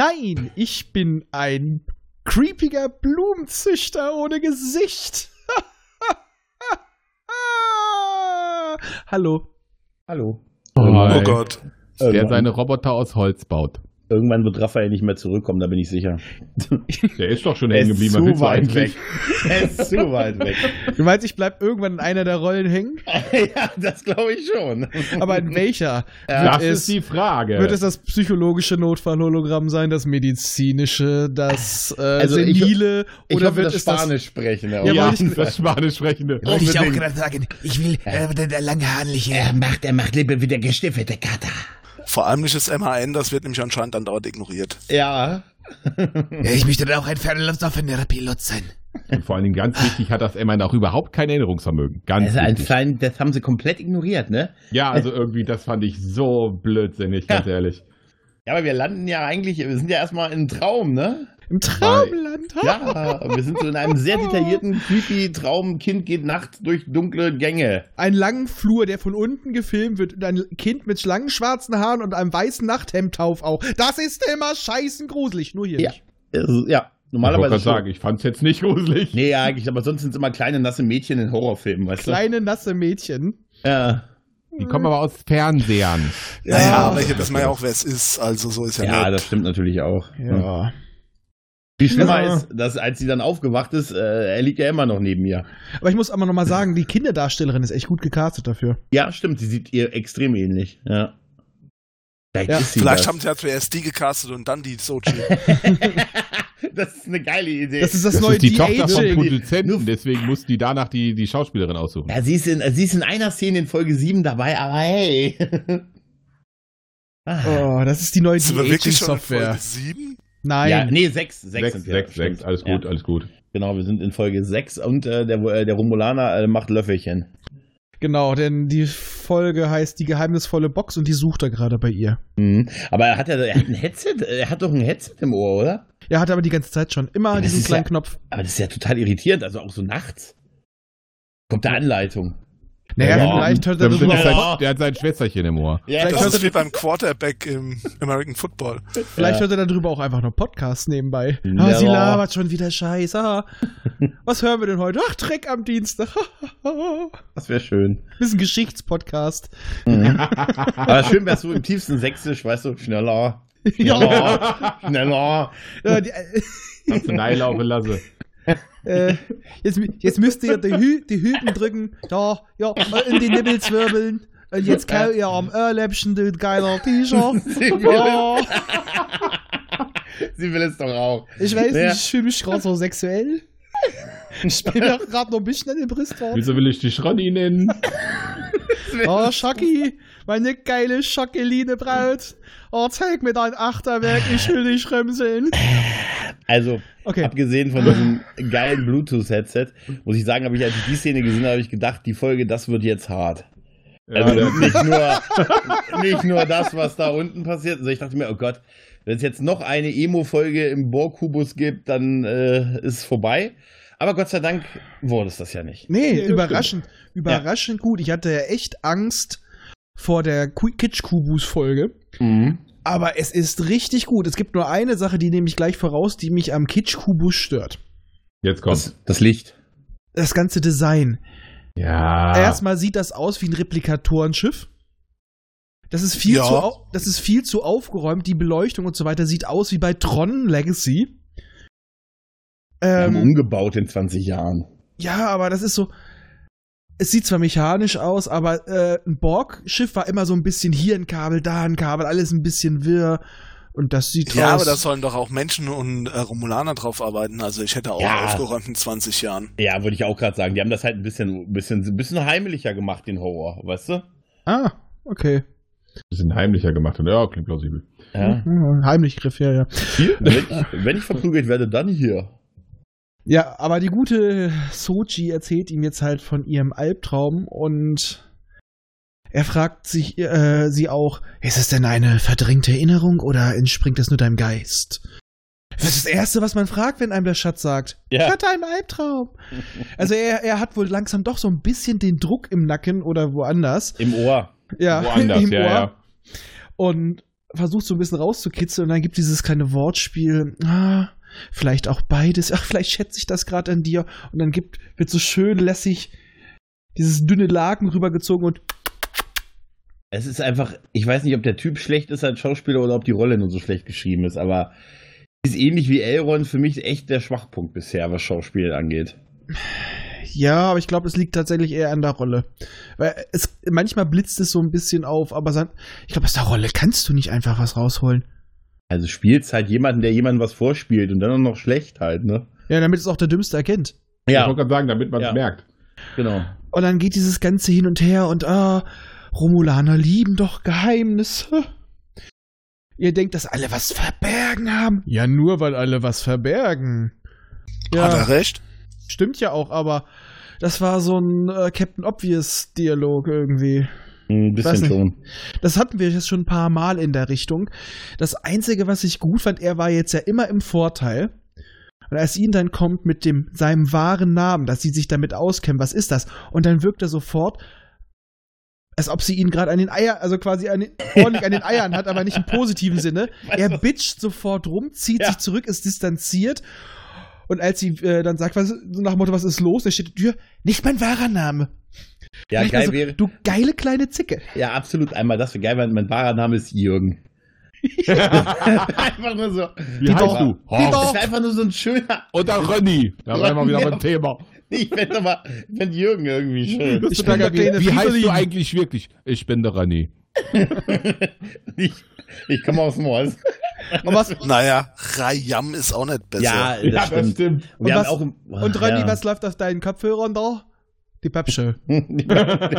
Nein, ich bin ein creepiger Blumenzüchter ohne Gesicht. Hallo. Hallo. Oh, Oh Gott. Der Irgendwann, seine Roboter aus Holz baut. Irgendwann wird Raphael nicht mehr zurückkommen, da bin ich sicher. Der ist doch schon Er hängen ist geblieben. zu Was willst du weit weg. Er ist zu weit weg. Du meinst, ich bleib irgendwann in einer der Rollen hängen? ja, das glaube ich schon. Aber in welcher? Das ist die Frage. Wird es das psychologische Notfallhologramm sein, das medizinische, das äh, Also ich- senile Ich oder hoffe, wird das es das Spanisch sprechen. Ja, ja, ich- das Spanisch sprechende. Wollte ich auch gerade sagen. Ich will äh, der, der langhaarliche. Er macht, er macht lieber wieder gestiftelte Kater. Vor allem nicht das MHN, das wird nämlich anscheinend andauernd ignoriert. Ja. Ja, ich möchte dann auch ein fernlaufender Pilot sein. Und vor allen Dingen ganz wichtig hat das Immerhin auch überhaupt kein Erinnerungsvermögen. Ganz Also ein wichtig. Klein, das haben sie komplett ignoriert, ne? Ja, also irgendwie, das fand ich so blödsinnig, ganz ehrlich. Ja, aber wir landen ja eigentlich, wir sind ja erstmal im Traum, ne? Im Traumland? ha? Ja, wir sind so in einem sehr detaillierten, creepy Traum. Kind geht nachts durch dunkle Gänge. Einen langen Flur, der von unten gefilmt wird und ein Kind mit langen schwarzen Haaren und einem weißen Nachthemd tauf auch. Das ist immer scheißen gruselig, nur hier Ja. nicht. Ja, Ich wollte normalerweise. gerade schon. sagen, ich fand es jetzt nicht gruselig. Nee, ja, eigentlich, aber sonst sind es immer kleine, nasse Mädchen in Horrorfilmen, weißt Kleine, nasse Mädchen. du? Ja. Die kommen aber aus Fernsehern. Naja, aber hier wissen wir ja auch, wer es ist. Also so ist ja, Ja, nett. das stimmt natürlich auch. Ja. Viel schlimmer Ja. ist, dass als sie dann aufgewacht ist, äh, er liegt ja immer noch neben mir. Aber ich muss aber nochmal sagen, die Kinderdarstellerin ist echt gut gecastet dafür. Ja, stimmt, sie sieht ihr extrem ähnlich. Ja. Vielleicht Ja. ist sie Vielleicht haben sie ja zuerst die gecastet und dann die Sochi. das ist eine geile Idee. Das ist das, Das neue ist die Tochter vom. Produzenten, deswegen mussten die danach die, die Schauspielerin aussuchen. ja, sie ist, in, sie ist in einer Szene in Folge 7 dabei, aber hey. ah. Oh, das ist die neue Sind wir wirklich schon in. Folge 7? Nein. Ja, nee, 6. 6 Sechs, sind wir. sechs, sechs, alles gut, Ja. alles gut. Genau, wir sind in Folge 6 und äh, der, äh, der Romulaner äh, macht Löffelchen. Genau, denn die Folge heißt Die geheimnisvolle Box und die sucht er gerade bei ihr. Mhm. Aber er hat ja er hat ein Headset, er hat doch ein Headset im Ohr, oder? Er hat aber die ganze Zeit schon immer Ja, diesen kleinen ja- Knopf. Aber das ist ja total irritierend, also auch so nachts. Kommt da Anleitung. Naja, Ja, vielleicht hört er Der, darüber der, auch, der hat sein Schwesterchen im Ohr. Ja, Vielleicht Das hört ist er- wie beim Quarterback im American Football. vielleicht Ja. hört er darüber auch einfach noch Podcast nebenbei. Ja. Ah, sie labert schon wieder Scheiß. Ah. Was hören wir denn heute? Ach, Dreck am Dienstag. das wäre schön. Bisschen Geschichtspodcast. Aber schön wär's so im tiefsten Sächsisch, weißt du, schneller. Ja. Schneller. schneller. Ja, die, Kannst du neilaufen lassen. Äh, jetzt, jetzt müsst ihr die, Hü die Hüten drücken. Da, ja, in die Nippel zwirbeln. Und jetzt kau ihr am Ohrläppchen, du geiler T-Shirt. Sie will, Oh, sie will es doch auch. ich weiß Ja. nicht, ich fühle mich gerade so sexuell. Ich bin doch gerade noch ein bisschen an den Brustwarzen. Wieso will ich dich Ronny nennen? Oh, Schocki, meine geile Schockeline Braut. Oh, zeig mir dein Achterwerk, ich will dich römseln. Also, Okay. abgesehen von diesem geilen Bluetooth-Headset, muss ich sagen, habe ich, als ich die Szene gesehen habe, habe ich gedacht, die Folge, das wird jetzt hart. Also Ja, nicht, nur, nicht nur das, was da unten passiert. Also ich dachte mir, oh Gott, wenn es jetzt noch eine Emo-Folge im Bohrkubus gibt, dann äh, ist es vorbei. Aber Gott sei Dank wurde es das ja nicht. Nee, Nee, überraschend, überraschend gut. Ich hatte ja echt Angst vor der Ku- Kitsch-Kubus-Folge. Aber es ist richtig gut. Es gibt nur eine Sache, die nehme ich gleich voraus, die mich am Kitsch-Kubus stört. Jetzt kommt. Das, das Licht. Das ganze Design. Ja. Erstmal sieht das aus wie ein Replikatorenschiff. Das ist viel Ja. zu au- das ist viel zu aufgeräumt, die Beleuchtung und so weiter sieht aus wie bei Tron Legacy. Wir haben Ähm, umgebaut in 20 Jahren. ja, aber das ist so. Es sieht zwar mechanisch aus, aber äh, ein Borg-Schiff war immer so ein bisschen hier ein Kabel, da ein Kabel, alles ein bisschen wirr. Und das sieht Ja, aus. aber da sollen doch auch Menschen und äh, Romulaner drauf arbeiten. Also ich hätte auch Ja. aufgeräumt in 20 Jahren. Ja, würde ich auch gerade sagen. Die haben das halt ein bisschen, bisschen, ein bisschen heimlicher gemacht, den Horror, weißt du? ah, okay. bisschen heimlicher gemacht hat. Ja, klingt plausibel. Ja. Mhm, Heimlichgriff, ja, ja. wenn, ich, wenn ich verprügelt werde, dann hier. Ja, aber die gute Sochi erzählt ihm jetzt halt von ihrem Albtraum und er fragt sich äh, sie auch, ist es denn eine verdrängte Erinnerung oder entspringt das nur deinem Geist? Das ist das Erste, was man fragt, wenn einem der Schatz sagt. Ja. Ich hatte einen Albtraum. Also er, er hat wohl langsam doch so ein bisschen den Druck im Nacken oder woanders. Im Ohr. Ja, Woanders, im ja, Ohr. ja. Und versucht so ein bisschen rauszukitzeln und dann gibt dieses kleine Wortspiel, ah, vielleicht auch beides, ach, vielleicht schätze ich das gerade an dir und dann gibt, wird so schön lässig dieses dünne Laken rübergezogen und Es ist einfach, ich weiß nicht, ob der Typ schlecht ist als Schauspieler oder ob die Rolle nur so schlecht geschrieben ist, aber ist ähnlich wie Elrond für mich echt der Schwachpunkt bisher, was Schauspiel angeht. ja, aber ich glaube, es liegt tatsächlich eher an der Rolle. Weil es, manchmal blitzt es so ein bisschen auf, aber ich glaube, aus der Rolle kannst du nicht einfach was rausholen. Also spielt's halt jemanden, der jemandem was vorspielt und dann auch noch schlecht halt, ne? Ja, damit es auch der Dümmste erkennt. Ich wollte gerade sagen, damit man es Ja. merkt. genau. Und dann geht dieses Ganze hin und her und ah, Romulaner lieben doch Geheimnisse. Ihr denkt, dass alle was verbergen haben? Ja, nur weil alle was verbergen. Hat Ja, er recht? stimmt ja auch, aber das war so ein äh, Captain Obvious Dialog irgendwie. Ein bisschen schon. Das hatten wir jetzt schon ein paar Mal in der Richtung. Das Einzige, was ich gut fand, er war jetzt ja immer im Vorteil. Und als ihn dann kommt mit dem, seinem wahren Namen, dass sie sich damit auskennen, was ist das? Und dann wirkt er sofort, als ob sie ihn gerade an den Eiern, also quasi an den, ordentlich an den Eiern hat, aber nicht im positiven Sinne. Er du- bitcht sofort rum, zieht Ja. sich zurück, ist distanziert. Und als sie äh, dann sagt, was, nach dem Motto, was ist los? Da steht die Tür, nicht mein wahrer Name. Ja, geil also, wäre. Du geile kleine Zicke. Ja, absolut. Einmal das wäre geil, weil mein wahrer Name ist Jürgen. einfach nur so. Wie Die heißt doch- du? die Horst. Das ist einfach nur so ein schöner. Oder Ronny. Da waren wir wieder beim Thema. Ich fände aber, ich fänd Jürgen irgendwie schön. Ich bin der kleine Wie heißt du eigentlich wirklich? Ich bin der Ronny. ich ich komme aus Moors. Und was, Naja, Rayam ist auch nicht besser. Ja, das stimmt. stimmt. Und, wir Und haben was- auch im, Und Ronny, ja. was läuft auf deinen Kopfhörern da? Die Pepsche.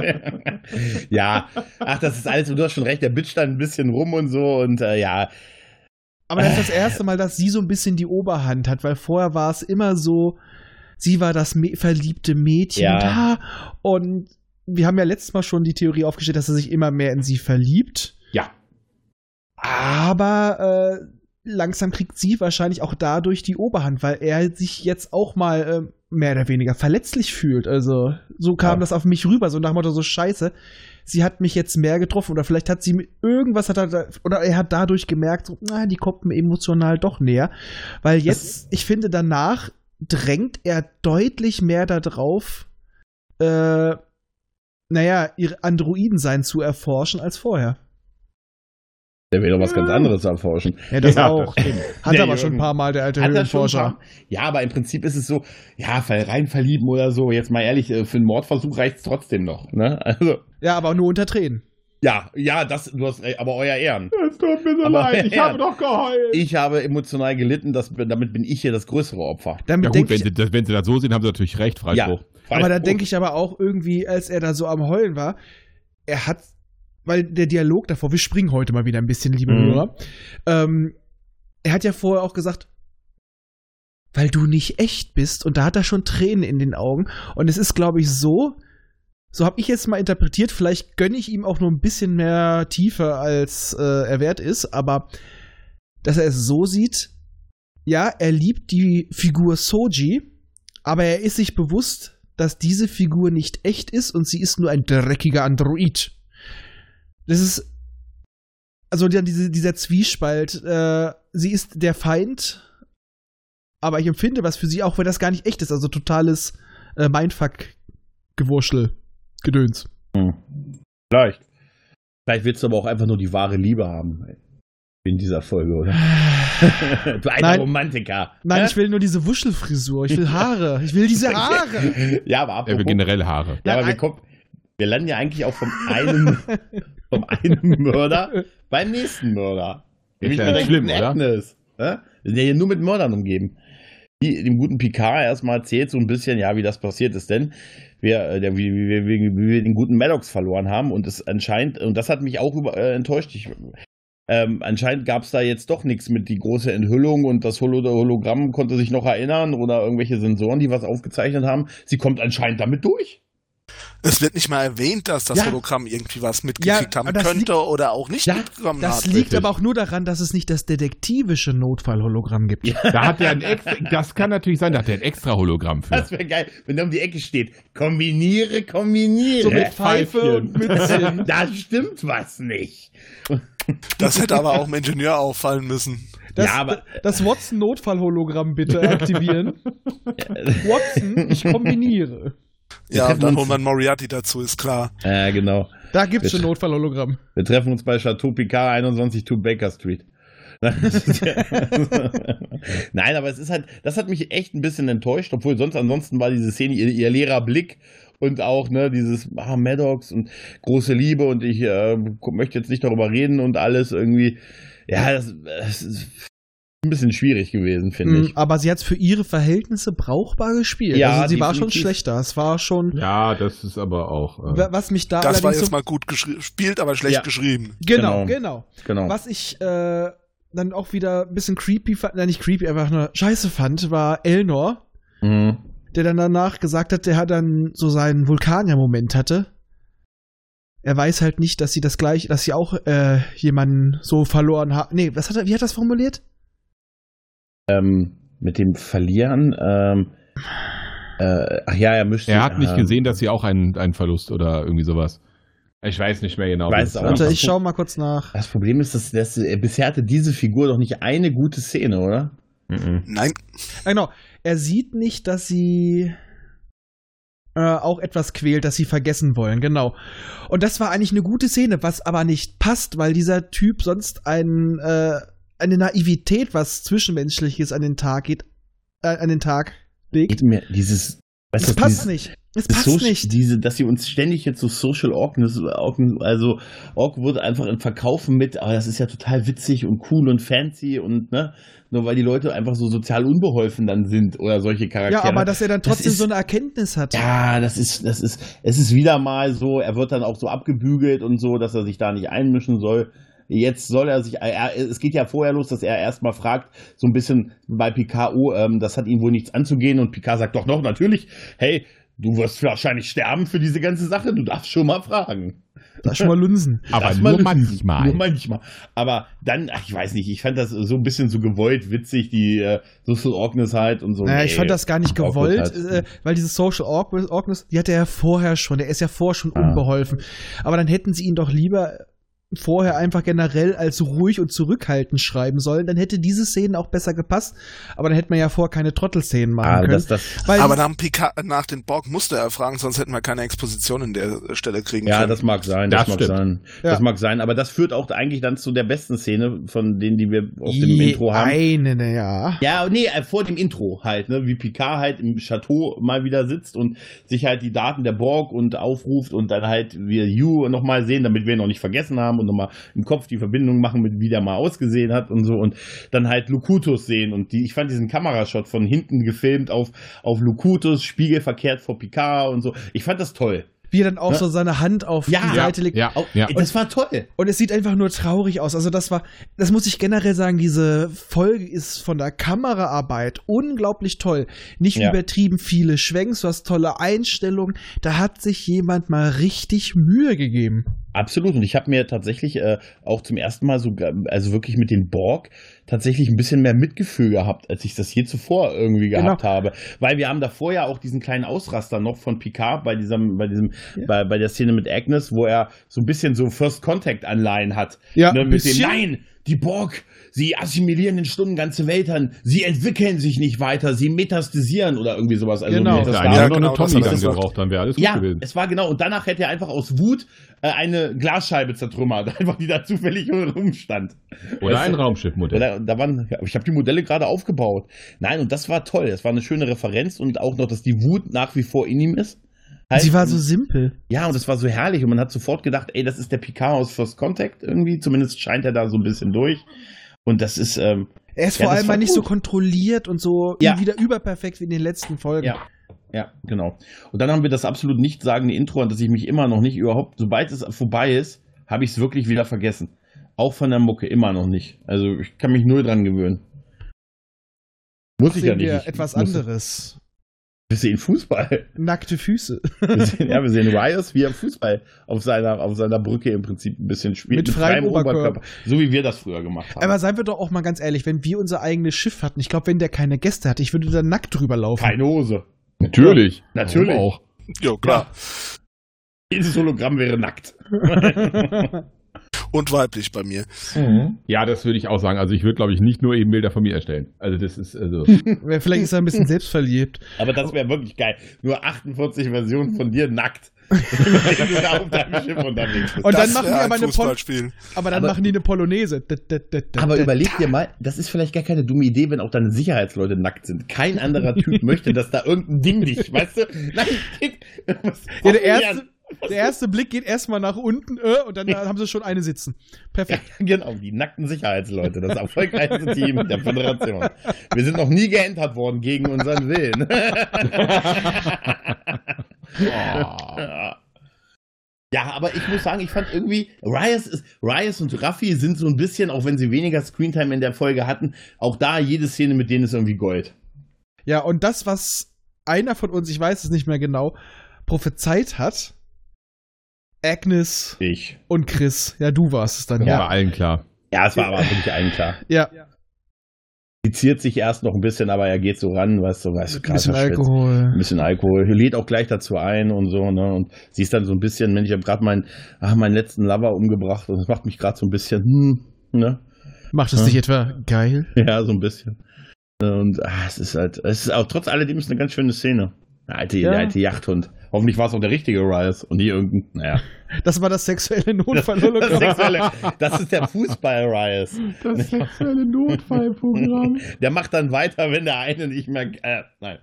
ja, ach, das ist alles, du hast schon recht, der bitcht dann ein bisschen rum und so und äh, ja, Aber das ist das erste Mal, dass sie so ein bisschen die Oberhand hat, weil vorher war es immer so, sie war das me verliebte Mädchen Ja. da und wir haben ja letztes Mal schon die Theorie aufgestellt, dass er sich immer mehr in sie verliebt. Ja. Aber äh, langsam kriegt sie wahrscheinlich auch dadurch die Oberhand, weil er sich jetzt auch mal äh, mehr oder weniger verletzlich fühlt. Also so kam Ja. das auf mich rüber, so nach dem Motto, so scheiße. Sie hat mich jetzt mehr getroffen oder vielleicht hat sie mit irgendwas hat er oder er hat dadurch gemerkt, so, na, die kommt mir emotional doch näher. Weil jetzt, ich finde, danach drängt er deutlich mehr darauf, äh, naja, ihr Androidensein zu erforschen als vorher. Der will doch was ganz anderes erforschen. Ja, das Ja, auch. Hat Der aber schon ein paar Mal der alte er Höhlenforscher. Ja, aber im Prinzip ist es so, ja, rein verlieben oder so, jetzt mal ehrlich, äh, für einen Mordversuch reicht's trotzdem noch, ne? Also, Ja, aber nur unter Tränen. ja, ja, das, du hast, recht, aber euer Ehren. Es tut mir so Aber- leid. Ich ja. habe doch geheult. Ich habe emotional gelitten, das, damit bin ich hier das größere Opfer. Damit ja gut, wenn ich, sie, das, wenn sie das so sehen, haben sie natürlich recht, Freispruch. aber da denke ich aber auch irgendwie, als er da so am Heulen war, er hat, weil der Dialog davor, wir springen heute mal wieder ein bisschen, liebe Mhm. Hörer, ähm, er hat ja vorher auch gesagt, weil du nicht echt bist und da hat er schon Tränen in den Augen und es ist, glaube ich, so, so habe ich jetzt mal interpretiert, vielleicht gönne ich ihm auch nur ein bisschen mehr Tiefe, als äh, er wert ist, aber dass er es so sieht, ja, er liebt die Figur Soji, aber er ist sich bewusst, dass diese Figur nicht echt ist und sie ist nur ein dreckiger Android. Das ist also dann diese, dieser Zwiespalt. Äh, sie ist der Feind, aber ich empfinde was für sie, auch wenn das gar nicht echt ist. Also totales äh, Mindfuck-Gewurschel, Gedöns. Vielleicht. Vielleicht willst du aber auch einfach nur die wahre Liebe haben. In dieser Folge, oder? du alter Nein. Romantiker. Nein, Hä? ich will nur diese Wuschelfrisur. Ich will Haare. Ich will diese Haare. Ja, aber Er apropos, will generell Haare. ja, aber wir, kommen, wir landen ja eigentlich auch vom einen, vom einen Mörder beim nächsten Mörder. Ist Nämlich ja schlimm, oder? Agnes. Hä? Wir sind ja hier nur mit Mördern umgeben. Die, dem guten Picard erstmal erzählt so ein bisschen, ja, wie das passiert ist, denn wir, äh, der, wie, wie, wie, wie, wie wir den guten Maddox verloren haben und es anscheinend, und das hat mich auch über, äh, enttäuscht, ich, ähm, anscheinend gab es da jetzt doch nichts mit die große Enthüllung und das Holo Hologramm konnte sich noch erinnern oder irgendwelche Sensoren, die was aufgezeichnet haben. Sie kommt anscheinend damit durch. Es wird nicht mal erwähnt, dass das Ja. Hologramm irgendwie was mitgekriegt Ja, haben das könnte liegt- oder auch nicht Ja, mitbekommen Das hat. liegt richtig. aber auch nur daran, dass es nicht das detektivische Notfallhologramm gibt. Da hat er ein extra, das kann natürlich sein, da hat er ein extra Hologramm für. Das wäre geil, wenn der um die Ecke steht. Kombiniere, kombiniere. So mit Pfeife und Mützchen. Da stimmt was nicht. Das hätte aber auch dem Ingenieur auffallen müssen. Das, Ja, aber- das Watson-Notfallhologramm bitte aktivieren. Watson, ich kombiniere. Ja, und dann holen wir einen Moriarty dazu, ist klar. Ja, genau. Da gibt's schon Bitte. Notfallhologramm. Wir treffen uns bei Chateau Picard 21 to Baker Street. Nein, aber es ist halt, das hat mich echt ein bisschen enttäuscht, obwohl sonst ansonsten war diese Szene ihr, ihr leerer Blick und auch ne dieses ah, Maddox und große Liebe und ich äh, möchte jetzt nicht darüber reden und alles irgendwie. Ja, das, das ist ein bisschen schwierig gewesen, finde Mhm, ich. Aber sie hat's für ihre Verhältnisse brauchbar gespielt. Ja, also sie war schon schlechter. Es war schon. Ja, das ist aber auch. Äh, Wa- Was mich da Das war jetzt so, mal gut gespielt, aber schlecht Ja. geschrieben. genau, Genau. genau. Genau. Was ich äh, dann auch wieder ein bisschen creepy fand, nein, nicht creepy, einfach nur scheiße fand, war Elnor, Mhm. der dann danach gesagt hat, der hat dann so seinen Vulkanier-Moment hatte. Er weiß halt nicht, dass sie das gleich, dass sie auch äh, jemanden so verloren hat. Nee, was hat er, wie hat er das formuliert? Ähm, mit dem Verlieren, ähm, äh, ach ja, er müsste. er hat nicht ähm, gesehen, dass sie auch einen, einen Verlust oder irgendwie sowas. Ich weiß nicht mehr genau. Weiß auch. Warte, ich schau mal kurz nach. Das Problem ist, dass, dass äh, bisher hatte diese Figur doch nicht eine gute Szene, oder? Mhm. Nein, Genau, er sieht nicht, dass sie äh, auch etwas quält, das sie vergessen wollen, genau. Und das war eigentlich eine gute Szene, was aber nicht passt, weil dieser Typ sonst ein, äh, eine Naivität, was Zwischenmenschliches an den Tag geht, äh, an den Tag legt. Geht mir dieses. Weißt du, passt dieses, nicht. Es das passt Social- nicht. Diese, dass sie uns ständig jetzt so Social Awkwardness, Awkward- also Awkward einfach in Verkaufen mit, aber das ist ja total witzig und cool und fancy und ne, nur weil die Leute einfach so sozial unbeholfen dann sind oder solche Charaktere. Ja, aber dass er dann Das trotzdem ist- so eine Erkenntnis hat. Ja, das ist, das ist, es ist wieder mal so, er wird dann auch so abgebügelt und so, dass er sich da nicht einmischen soll. Jetzt soll er sich, er, es geht ja vorher los, dass er erstmal fragt, so ein bisschen bei Picard, oh, ähm, das hat ihm wohl nichts anzugehen und Picard sagt doch noch, natürlich, hey, du wirst wahrscheinlich sterben für diese ganze Sache, du darfst schon mal fragen. Das schon mal Lunsen. Aber Das nur mal- manchmal. Nur manchmal. Aber dann, ach, ich weiß nicht, ich fand das so ein bisschen so gewollt, witzig, die äh, Social Awkwardness halt und so. Naja, ich Nee, fand das gar nicht gewollt, äh, weil diese Social Awkward- Awkwardness, die hatte er ja vorher schon, der ist ja vorher schon Ah. unbeholfen. Aber dann hätten sie ihn doch lieber vorher einfach generell als ruhig und zurückhaltend schreiben sollen, dann hätte diese Szene auch besser gepasst, aber dann hätte man ja vorher keine Trottelszenen machen Ah, können. das, das, weil aber nach, Picard, nach den Borg musste er fragen, sonst hätten wir keine Exposition in der Stelle kriegen Ja, können. das mag sein, das, Das mag stimmt. sein. Ja. Das mag sein, aber das führt auch eigentlich dann zu der besten Szene von denen, die wir auf dem Intro haben. Eine, ne, ja. Ja, nee, äh, vor dem Intro halt, ne, wie Picard halt im Chateau mal wieder sitzt und sich halt die Daten der Borg und aufruft und dann halt wir You nochmal sehen, damit wir ihn noch nicht vergessen haben und nochmal im Kopf die Verbindung machen mit wie der mal ausgesehen hat und so und dann halt Lukutus sehen und die, ich fand diesen Kamerashot von hinten gefilmt auf, auf Lukutus, spiegelverkehrt vor Picard und so. Ich fand das toll. Wie er dann auch Ne? so seine Hand auf Ja. die Seite legt. Ja, ja. Das war toll. Und es sieht einfach nur traurig aus. Also das war, das muss ich generell sagen, diese Folge ist von der Kameraarbeit unglaublich toll. Nicht Ja. übertrieben viele Schwenks, du hast tolle Einstellungen. Da hat sich jemand mal richtig Mühe gegeben. Absolut. Und ich habe mir tatsächlich äh, auch zum ersten Mal so, also wirklich mit den Borg tatsächlich ein bisschen mehr Mitgefühl gehabt, als ich das je zuvor irgendwie gehabt Genau. habe. Weil wir haben davor ja auch diesen kleinen Ausraster noch von Picard bei diesem, bei diesem, Ja. bei, bei der Szene mit Agnes, wo er so ein bisschen so First Contact Anleihen hat. Ja, ne, ein mit dem, bisschen. nein, die Borg, sie assimilieren in Stunden ganze Weltern, sie entwickeln sich nicht weiter, sie metastasieren oder irgendwie sowas. Also Genau. Da Ja, genau, eine Tommy hat dann gebraucht, dann wäre alles gut ja, gewesen. es war genau. Und danach hätte er einfach aus Wut äh, eine Glasscheibe zertrümmert, einfach die da zufällig rumstand. Oder Weißt ein? Raumschiffmodell. Da, waren, ich habe die Modelle gerade aufgebaut. Nein, und das war toll. Das war eine schöne Referenz und auch noch, dass die Wut nach wie vor in ihm ist. Halt. Sie war so simpel. Ja, und das war so herrlich und man hat sofort gedacht, ey, das ist der Picard aus First Contact irgendwie. Zumindest scheint er da so ein bisschen durch. Und das ist, ähm, Er ist Ja, vor allem mal nicht so kontrolliert und so Ja. wieder überperfekt wie in den letzten Folgen. Ja. Ja, genau. Und dann haben wir das absolut nichtssagende Intro, an das ich mich immer noch nicht überhaupt, sobald es vorbei ist, habe ich es wirklich wieder vergessen. Auch von der Mucke, immer noch nicht. Also ich kann mich null dran gewöhnen. Muss ich ja nicht. wir Ich etwas muss- anderes. Wir sehen Fußball. Nackte Füße. Wir sehen, ja, wir sehen Rios, wie er Fußball auf seiner, auf seiner Brücke im Prinzip ein bisschen spielt. Mit freiem Oberkörper. So wie wir das früher gemacht haben. Aber seien wir doch auch mal ganz ehrlich, wenn wir unser eigenes Schiff hatten, ich glaube, wenn der keine Gäste hatte, ich würde da nackt drüber laufen. Keine Hose. Natürlich. Natürlich. Warum auch. Ja, klar. Dieses Hologramm wäre nackt. Und weiblich bei mir. Ja, das würde ich auch sagen. Also ich würde, glaube ich, nicht nur eben Bilder von mir erstellen. Also das ist, also. Vielleicht ist er ein bisschen selbstverliebt. Aber das wäre wirklich geil. Nur 48 Versionen von dir nackt. Wenn du da auf deinem Schiff unterwegs bist. Und dann machen die aber eine Pol aber dann Aber- machen die eine Polonaise. Aber überleg dir mal, das ist vielleicht gar keine dumme Idee, wenn auch deine Sicherheitsleute nackt sind. Kein anderer Typ möchte, dass da irgendein Ding dich, weißt du? Nein, Ja, der erste? Der erste Blick geht erstmal nach unten äh, und dann haben sie schon eine sitzen. Ja, Perfekt. genau, die nackten Sicherheitsleute, das erfolgreichste Team der Föderation. Wir sind noch nie geentert worden gegen unseren Willen. Ja, aber ich muss sagen, ich fand irgendwie, Riot, ist, Riot und Raffi sind so ein bisschen, auch wenn sie weniger Screentime in der Folge hatten, auch da jede Szene mit denen ist irgendwie Gold. Ja, und das, was einer von uns, ich weiß es nicht mehr genau, prophezeit hat, Agnes Ich. und Chris. Ja, du warst es dann. Ja. Ja. War allen klar. Ja, es war aber wirklich allen klar. Ja, Fiziert sich erst noch ein bisschen, aber er geht so ran, weißt du, weißt du, ein bisschen Schwitz. Alkohol. ein bisschen Alkohol, lädt auch gleich dazu ein und so, ne? Und sie ist dann so ein bisschen, Mensch, ich habe gerade meinen, ach, meinen letzten Lover umgebracht und das macht mich gerade so ein bisschen, hm, ne? Macht es Ja. dich etwa geil? Ja, so ein bisschen. Und ah, es ist halt, es ist auch trotz alledem ist eine ganz schöne Szene. Der alte, Ja. der alte Yachthund. Hoffentlich war es auch der richtige Rice und nie irgendein, naja. Das war das sexuelle Das, das, sexuelle, das ist der Fußball-Rice. Das sexuelle Notfallprogramm. Der macht dann weiter, wenn der eine nicht mehr, äh, nein.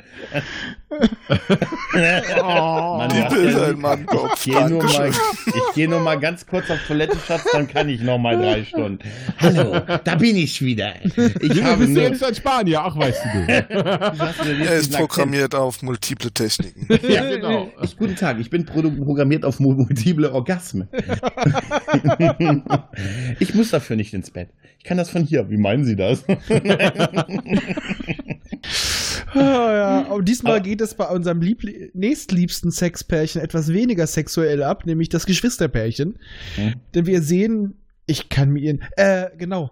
Mann, hast Bilder ja- meinem Kopf. Ich gehe nur, mal, ich geh nur mal ganz kurz auf Toilette, Schatz, dann kann ich noch mal drei Stunden. Hallo, da bin ich wieder. Ich Du habe bist nur, jetzt ein Spanier, ach weißt du. Er ist programmiert auf multiple Techniken. ja, genau. Ich, guten Tag, ich bin programmiert auf mu- multiple Orgasmen. ich muss dafür nicht ins Bett. Ich kann das von hier. Wie meinen Sie das? Ah, ja. Und diesmal Aber- geht es bei unserem liebli nächstliebsten Sexpärchen etwas weniger sexuell ab, nämlich das Geschwisterpärchen. Hm. Denn wir sehen, ich kann mir ihren, äh, genau,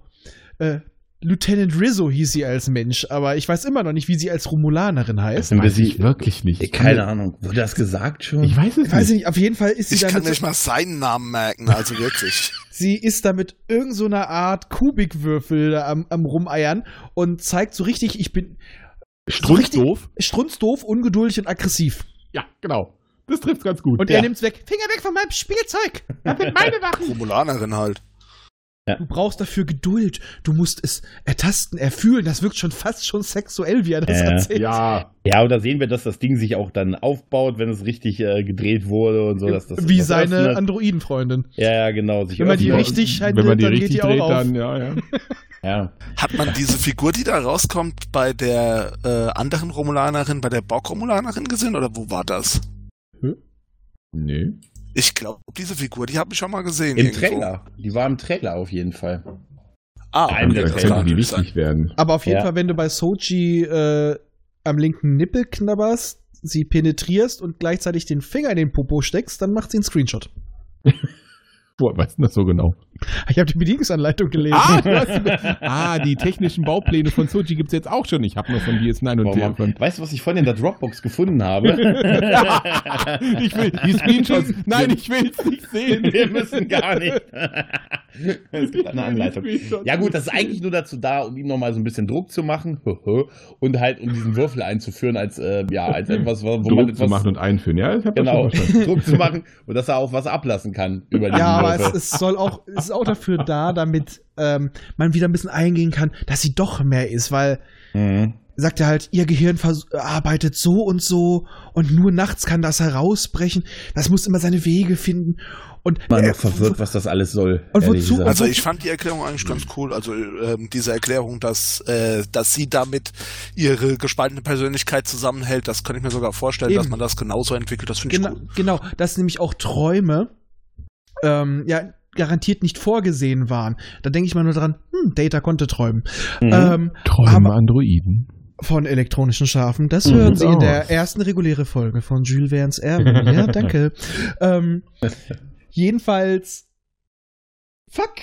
äh, Lieutenant Rizzo hieß sie als Mensch, aber ich weiß immer noch nicht, wie sie als Romulanerin heißt. Wir Weiß ich wirklich nicht. keine Ahnung. Wurde das gesagt schon? Ich weiß es Ich weiß nicht. nicht, auf jeden Fall ist sie Ich kann damit, nicht mal seinen Namen merken, also wirklich. sie ist da mit irgend so einer Art Kubikwürfel da am, am Rumeiern und zeigt so richtig, ich bin Strunzdoof? strunzdoof, ungeduldig und aggressiv. Ja, genau. Das trifft ganz gut. Und Ja. er nimmt's weg. Finger weg von meinem Spielzeug! das sind meine Sachen. Romulanerin halt. Du brauchst dafür Geduld. Du musst es ertasten, erfühlen. Das wirkt schon fast schon sexuell, wie er das Ja. erzählt. Ja, Ja, oder sehen wir, dass das Ding sich auch dann aufbaut, wenn es richtig äh, gedreht wurde und so. Dass das wie seine öffnet. Androidenfreundin. Ja, ja, genau. Sich Wenn man die richtig wenn man die dann geht richtig die auch dreht, auf. dann, ja, ja. Ja. Hat man diese Figur, die da rauskommt, bei der äh, anderen Romulanerin, bei der Borg-Romulanerin gesehen oder wo war das? Nee. Ich glaube, diese Figur, die habe ich schon mal gesehen. Im irgendwo. Trailer. Die war im Trailer auf jeden Fall. Ah, Einem der Trailer. die wichtig werden. Aber auf jeden Ja. Fall, wenn du bei Sochi äh, am linken Nippel knabberst, sie penetrierst und gleichzeitig den Finger in den Popo steckst, dann macht sie einen Screenshot. Woher weißt du das so genau? Ich habe die Bedienungsanleitung gelesen. Ah, hast, ah, die technischen Baupläne von Sochi gibt's jetzt auch schon. Ich habe nur von DS9 und Boah, Mann. TF5. Weißt du, was ich vorhin in der Dropbox gefunden habe? ich will die Screenshots. Nein, ich will's nicht sehen. Wir müssen gar nicht. es gibt eine Anleitung. Ja gut, das ist eigentlich nur dazu da, um ihm nochmal so ein bisschen Druck zu machen und halt um diesen Würfel einzuführen als äh, ja als etwas, wo wo man Druck zu etwas machen und einführen. Ja, ich hab genau das schon. Druck zu machen und dass er auch was ablassen kann über diesen Ja, aber es, es soll auch, es ist auch dafür da, damit ähm, man wieder ein bisschen eingehen kann, dass sie doch mehr ist, weil Mhm. sagt er halt, ihr Gehirn arbeitet so und so und nur nachts kann das herausbrechen. Das muss immer seine Wege finden. Und Mal äh, noch verwirrt, was das alles soll. Und wozu-. Also ich fand die Erklärung eigentlich ganz cool. Also ähm, diese Erklärung, dass äh, dass sie damit ihre gespaltene Persönlichkeit zusammenhält, das kann ich mir sogar vorstellen, Eben. dass man das genauso entwickelt. Das finde ich Genau, cool. genau, dass nämlich auch Träume ähm, ja garantiert nicht vorgesehen waren. Da denke ich mal nur dran, hm, Data konnte träumen. Mhm. Ähm, Träume Androiden. von elektronischen Schafen. Das Mhm. hören Sie in Oh. der ersten reguläre Folge von Jules Verne's Erben. Ja, danke. ähm, jedenfalls. Fuck.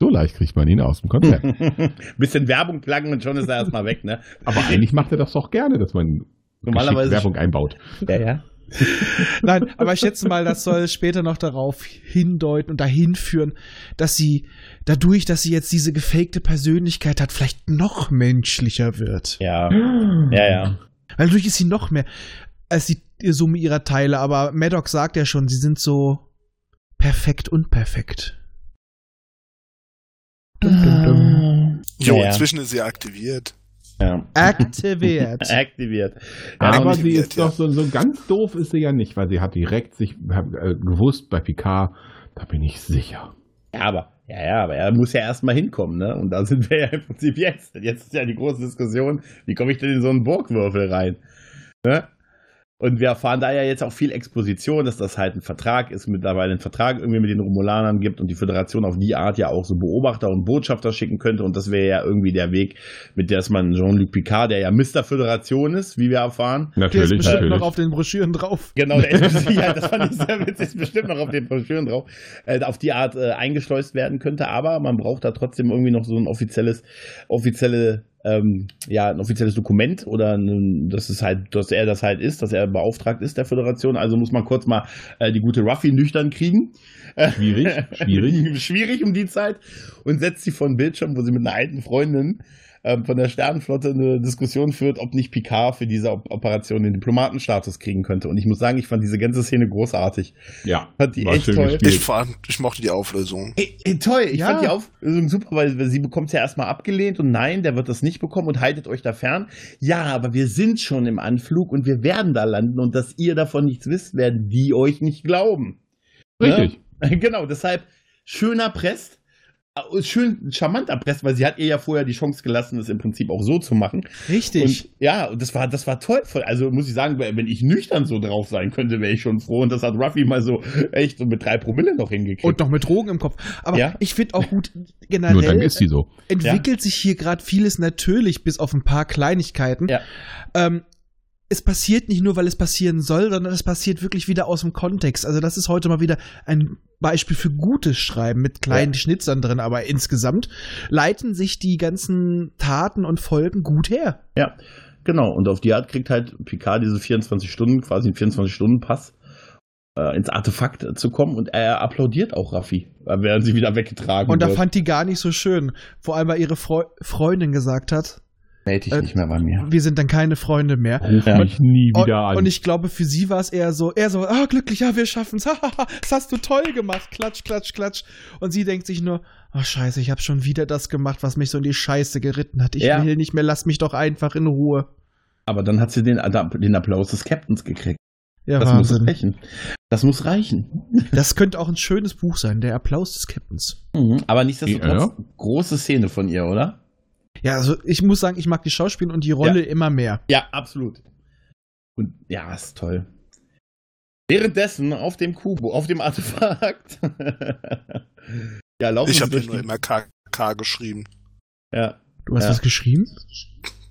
So leicht kriegt man ihn aus dem Konzept. Bisschen Werbung pluggen und schon ist er erstmal weg, ne? Aber eigentlich macht er das doch gerne, dass man Normalerweise- Werbung einbaut. Ja, ja. Nein, aber ich schätze mal, das soll später noch darauf hindeuten und dahin führen, dass sie dadurch, dass sie jetzt diese gefakte Persönlichkeit hat, vielleicht noch menschlicher wird. Ja, ja, ja. Weil dadurch ist sie noch mehr als die Summe ihrer Teile. Aber Maddox sagt ja schon, sie sind so perfekt und perfekt. Dum, dum, dum. Jo, Ja, ja. inzwischen ist sie aktiviert. Ja. Aktiviert. Aktiviert. Ja, Aber sie ist ja. doch so, so ganz doof ist sie ja nicht, weil sie hat direkt sich hat, äh, gewusst bei Picard, da bin ich sicher. Ja, aber, ja, ja, aber er muss ja erstmal hinkommen, ne? Und da sind wir ja im Prinzip jetzt. Jetzt ist ja die große Diskussion, wie komme ich denn in so einen Burgwürfel rein? Ne? Und wir erfahren da ja jetzt auch viel Exposition, dass das halt ein Vertrag ist, mittlerweile ein Vertrag irgendwie mit den Romulanern gibt und die Föderation auf die Art ja auch so Beobachter und Botschafter schicken könnte. Und das wäre ja irgendwie der Weg, mit der man Jean-Luc Picard, der ja Mr. Föderation ist, wie wir erfahren, Der ist Natürlich, bestimmt natürlich. noch auf den Broschüren drauf. Genau, der ist, ja, das fand ich sehr witzig, ist bestimmt noch auf den Broschüren drauf, äh, auf die Art äh, eingeschleust werden könnte, aber man braucht da trotzdem irgendwie noch so ein offizielles, offizielle, ähm, ja, ein offizielles Dokument oder ein, dass es halt, dass er das halt ist, dass er beauftragt ist der Föderation. Also muss man kurz mal äh, die gute Ruffy nüchtern kriegen. Schwierig, schwierig. Schwierig um die Zeit und setzt sie vor den Bildschirm, wo sie mit einer alten Freundin ähm, von der Sternenflotte eine Diskussion führt, ob nicht Picard für diese Op Operation den Diplomatenstatus kriegen könnte. Und ich muss sagen, ich fand diese ganze Szene großartig. Ja, Fand die war echt schön toll. gespielt. Ich, fand, ich mochte die Auflösung. Ey, ey, toll, ich Ja. fand die Auflösung super, weil sie bekommt es ja erstmal abgelehnt und nein, der wird das nicht bekommen und haltet euch da fern. Ja, aber wir sind schon im Anflug und wir werden da landen und dass ihr davon nichts wisst, werden die euch nicht glauben. Richtig. Genau, deshalb schön erpresst, äh, schön charmant erpresst, weil sie hat ihr ja vorher die Chance gelassen, es im Prinzip auch so zu machen. Richtig. Und ja, und das war, das war toll. Also muss ich sagen, wenn ich nüchtern so drauf sein könnte, wäre ich schon froh. Und das hat Ruffy mal so echt so mit drei Promille noch hingekriegt. Und noch mit Drogen im Kopf. Aber Ja. ich finde auch gut, Nur dann generell ist sie so. entwickelt sich hier gerade vieles natürlich, bis auf ein paar Kleinigkeiten. Ja. Ähm, es passiert nicht nur, weil es passieren soll, sondern es passiert wirklich wieder aus dem Kontext. Also das ist heute mal wieder ein Beispiel für gutes Schreiben mit kleinen Schnitzern drin, aber insgesamt leiten sich die ganzen Taten und Folgen gut her. Ja, genau. Und auf die Art kriegt halt Picard diese 24 Stunden, quasi einen 24-Stunden-Pass äh, ins Artefakt zu kommen und er applaudiert auch Raffi, äh, während sie wieder weggetragen Und da wird. fand die gar nicht so schön. Vor allem, weil ihre Freu Freundin gesagt hat, Meld dich äh, nicht mehr bei mir. wir sind dann keine Freunde mehr. Ruf Ja. mich nie Und, wieder an. und ich glaube, für sie war es eher so, eher so, ah, glücklich, ja, wir schaffen's, hahaha, das hast du toll gemacht, klatsch, klatsch, klatsch. Und sie denkt sich nur, oh scheiße, ich habe schon wieder das gemacht, was mich so in die Scheiße geritten hat. Ich Ja. will nicht mehr, lass mich doch einfach in Ruhe. Aber dann hat sie den, den Applaus des Captains gekriegt. Ja, Das muss Wahnsinn. reichen. Das muss reichen. Das könnte auch ein schönes Buch sein, der Applaus des Captains. Aber nichtsdestotrotz, Ja. große Szene von ihr, oder? Ja, also ich muss sagen, ich mag die Schauspieler und die Rolle immer mehr. Ja, absolut. Und ja, ist toll. Währenddessen auf dem Kubo, auf dem Artefakt. ja, laufen Ich habe nur immer KK geschrieben. Ja, Du hast Ja. was geschrieben?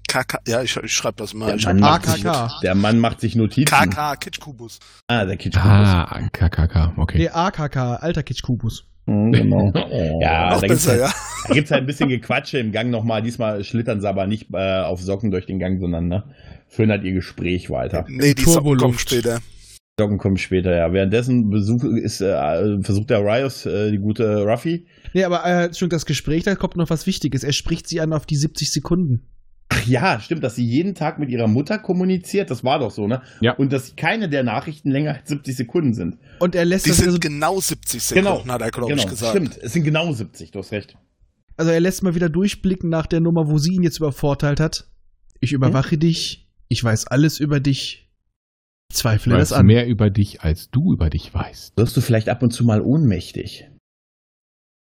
KK, ja, ich, ich schreibe das mal. der Mann, macht sich, AKK. der Mann macht sich Notizen. KK, Kitschkubus. Ah, der Kitsch. ah, KKK, okay. Nee, AKK, alter Kitschkubus. Mhm, genau. Ja, Noch da gibt's, besser, halt, ja. halt ein bisschen Gequatsche im Gang nochmal. Diesmal schlittern sie aber nicht äh, auf Socken durch den Gang, sondern ne, führen halt ihr Gespräch weiter. Nee, die Socken kommen später. Socken kommen später, ja. Währenddessen besuch, ist, äh, versucht der Rios, äh, die gute Ruffy. Nee, aber äh, schon das Gespräch, da kommt noch was Wichtiges. Er spricht sie an auf die 70 Sekunden. Ach ja, stimmt, dass sie jeden Tag mit ihrer Mutter kommuniziert. Das war doch so, ne? Ja. Und dass keine der Nachrichten länger als 70 Sekunden sind. Und er lässt Die das sind so, genau 70 Sekunden, hat er, glaube genau, ich, gesagt. Stimmt, es sind genau 70, du hast recht. also er lässt mal wieder durchblicken nach der Nummer, wo sie ihn jetzt übervorteilt hat. Ich überwache dich, ich weiß alles über dich. Ich Ich zweifle das weiß an. mehr über dich, als du über dich weißt. Wirst du vielleicht ab und zu mal ohnmächtig?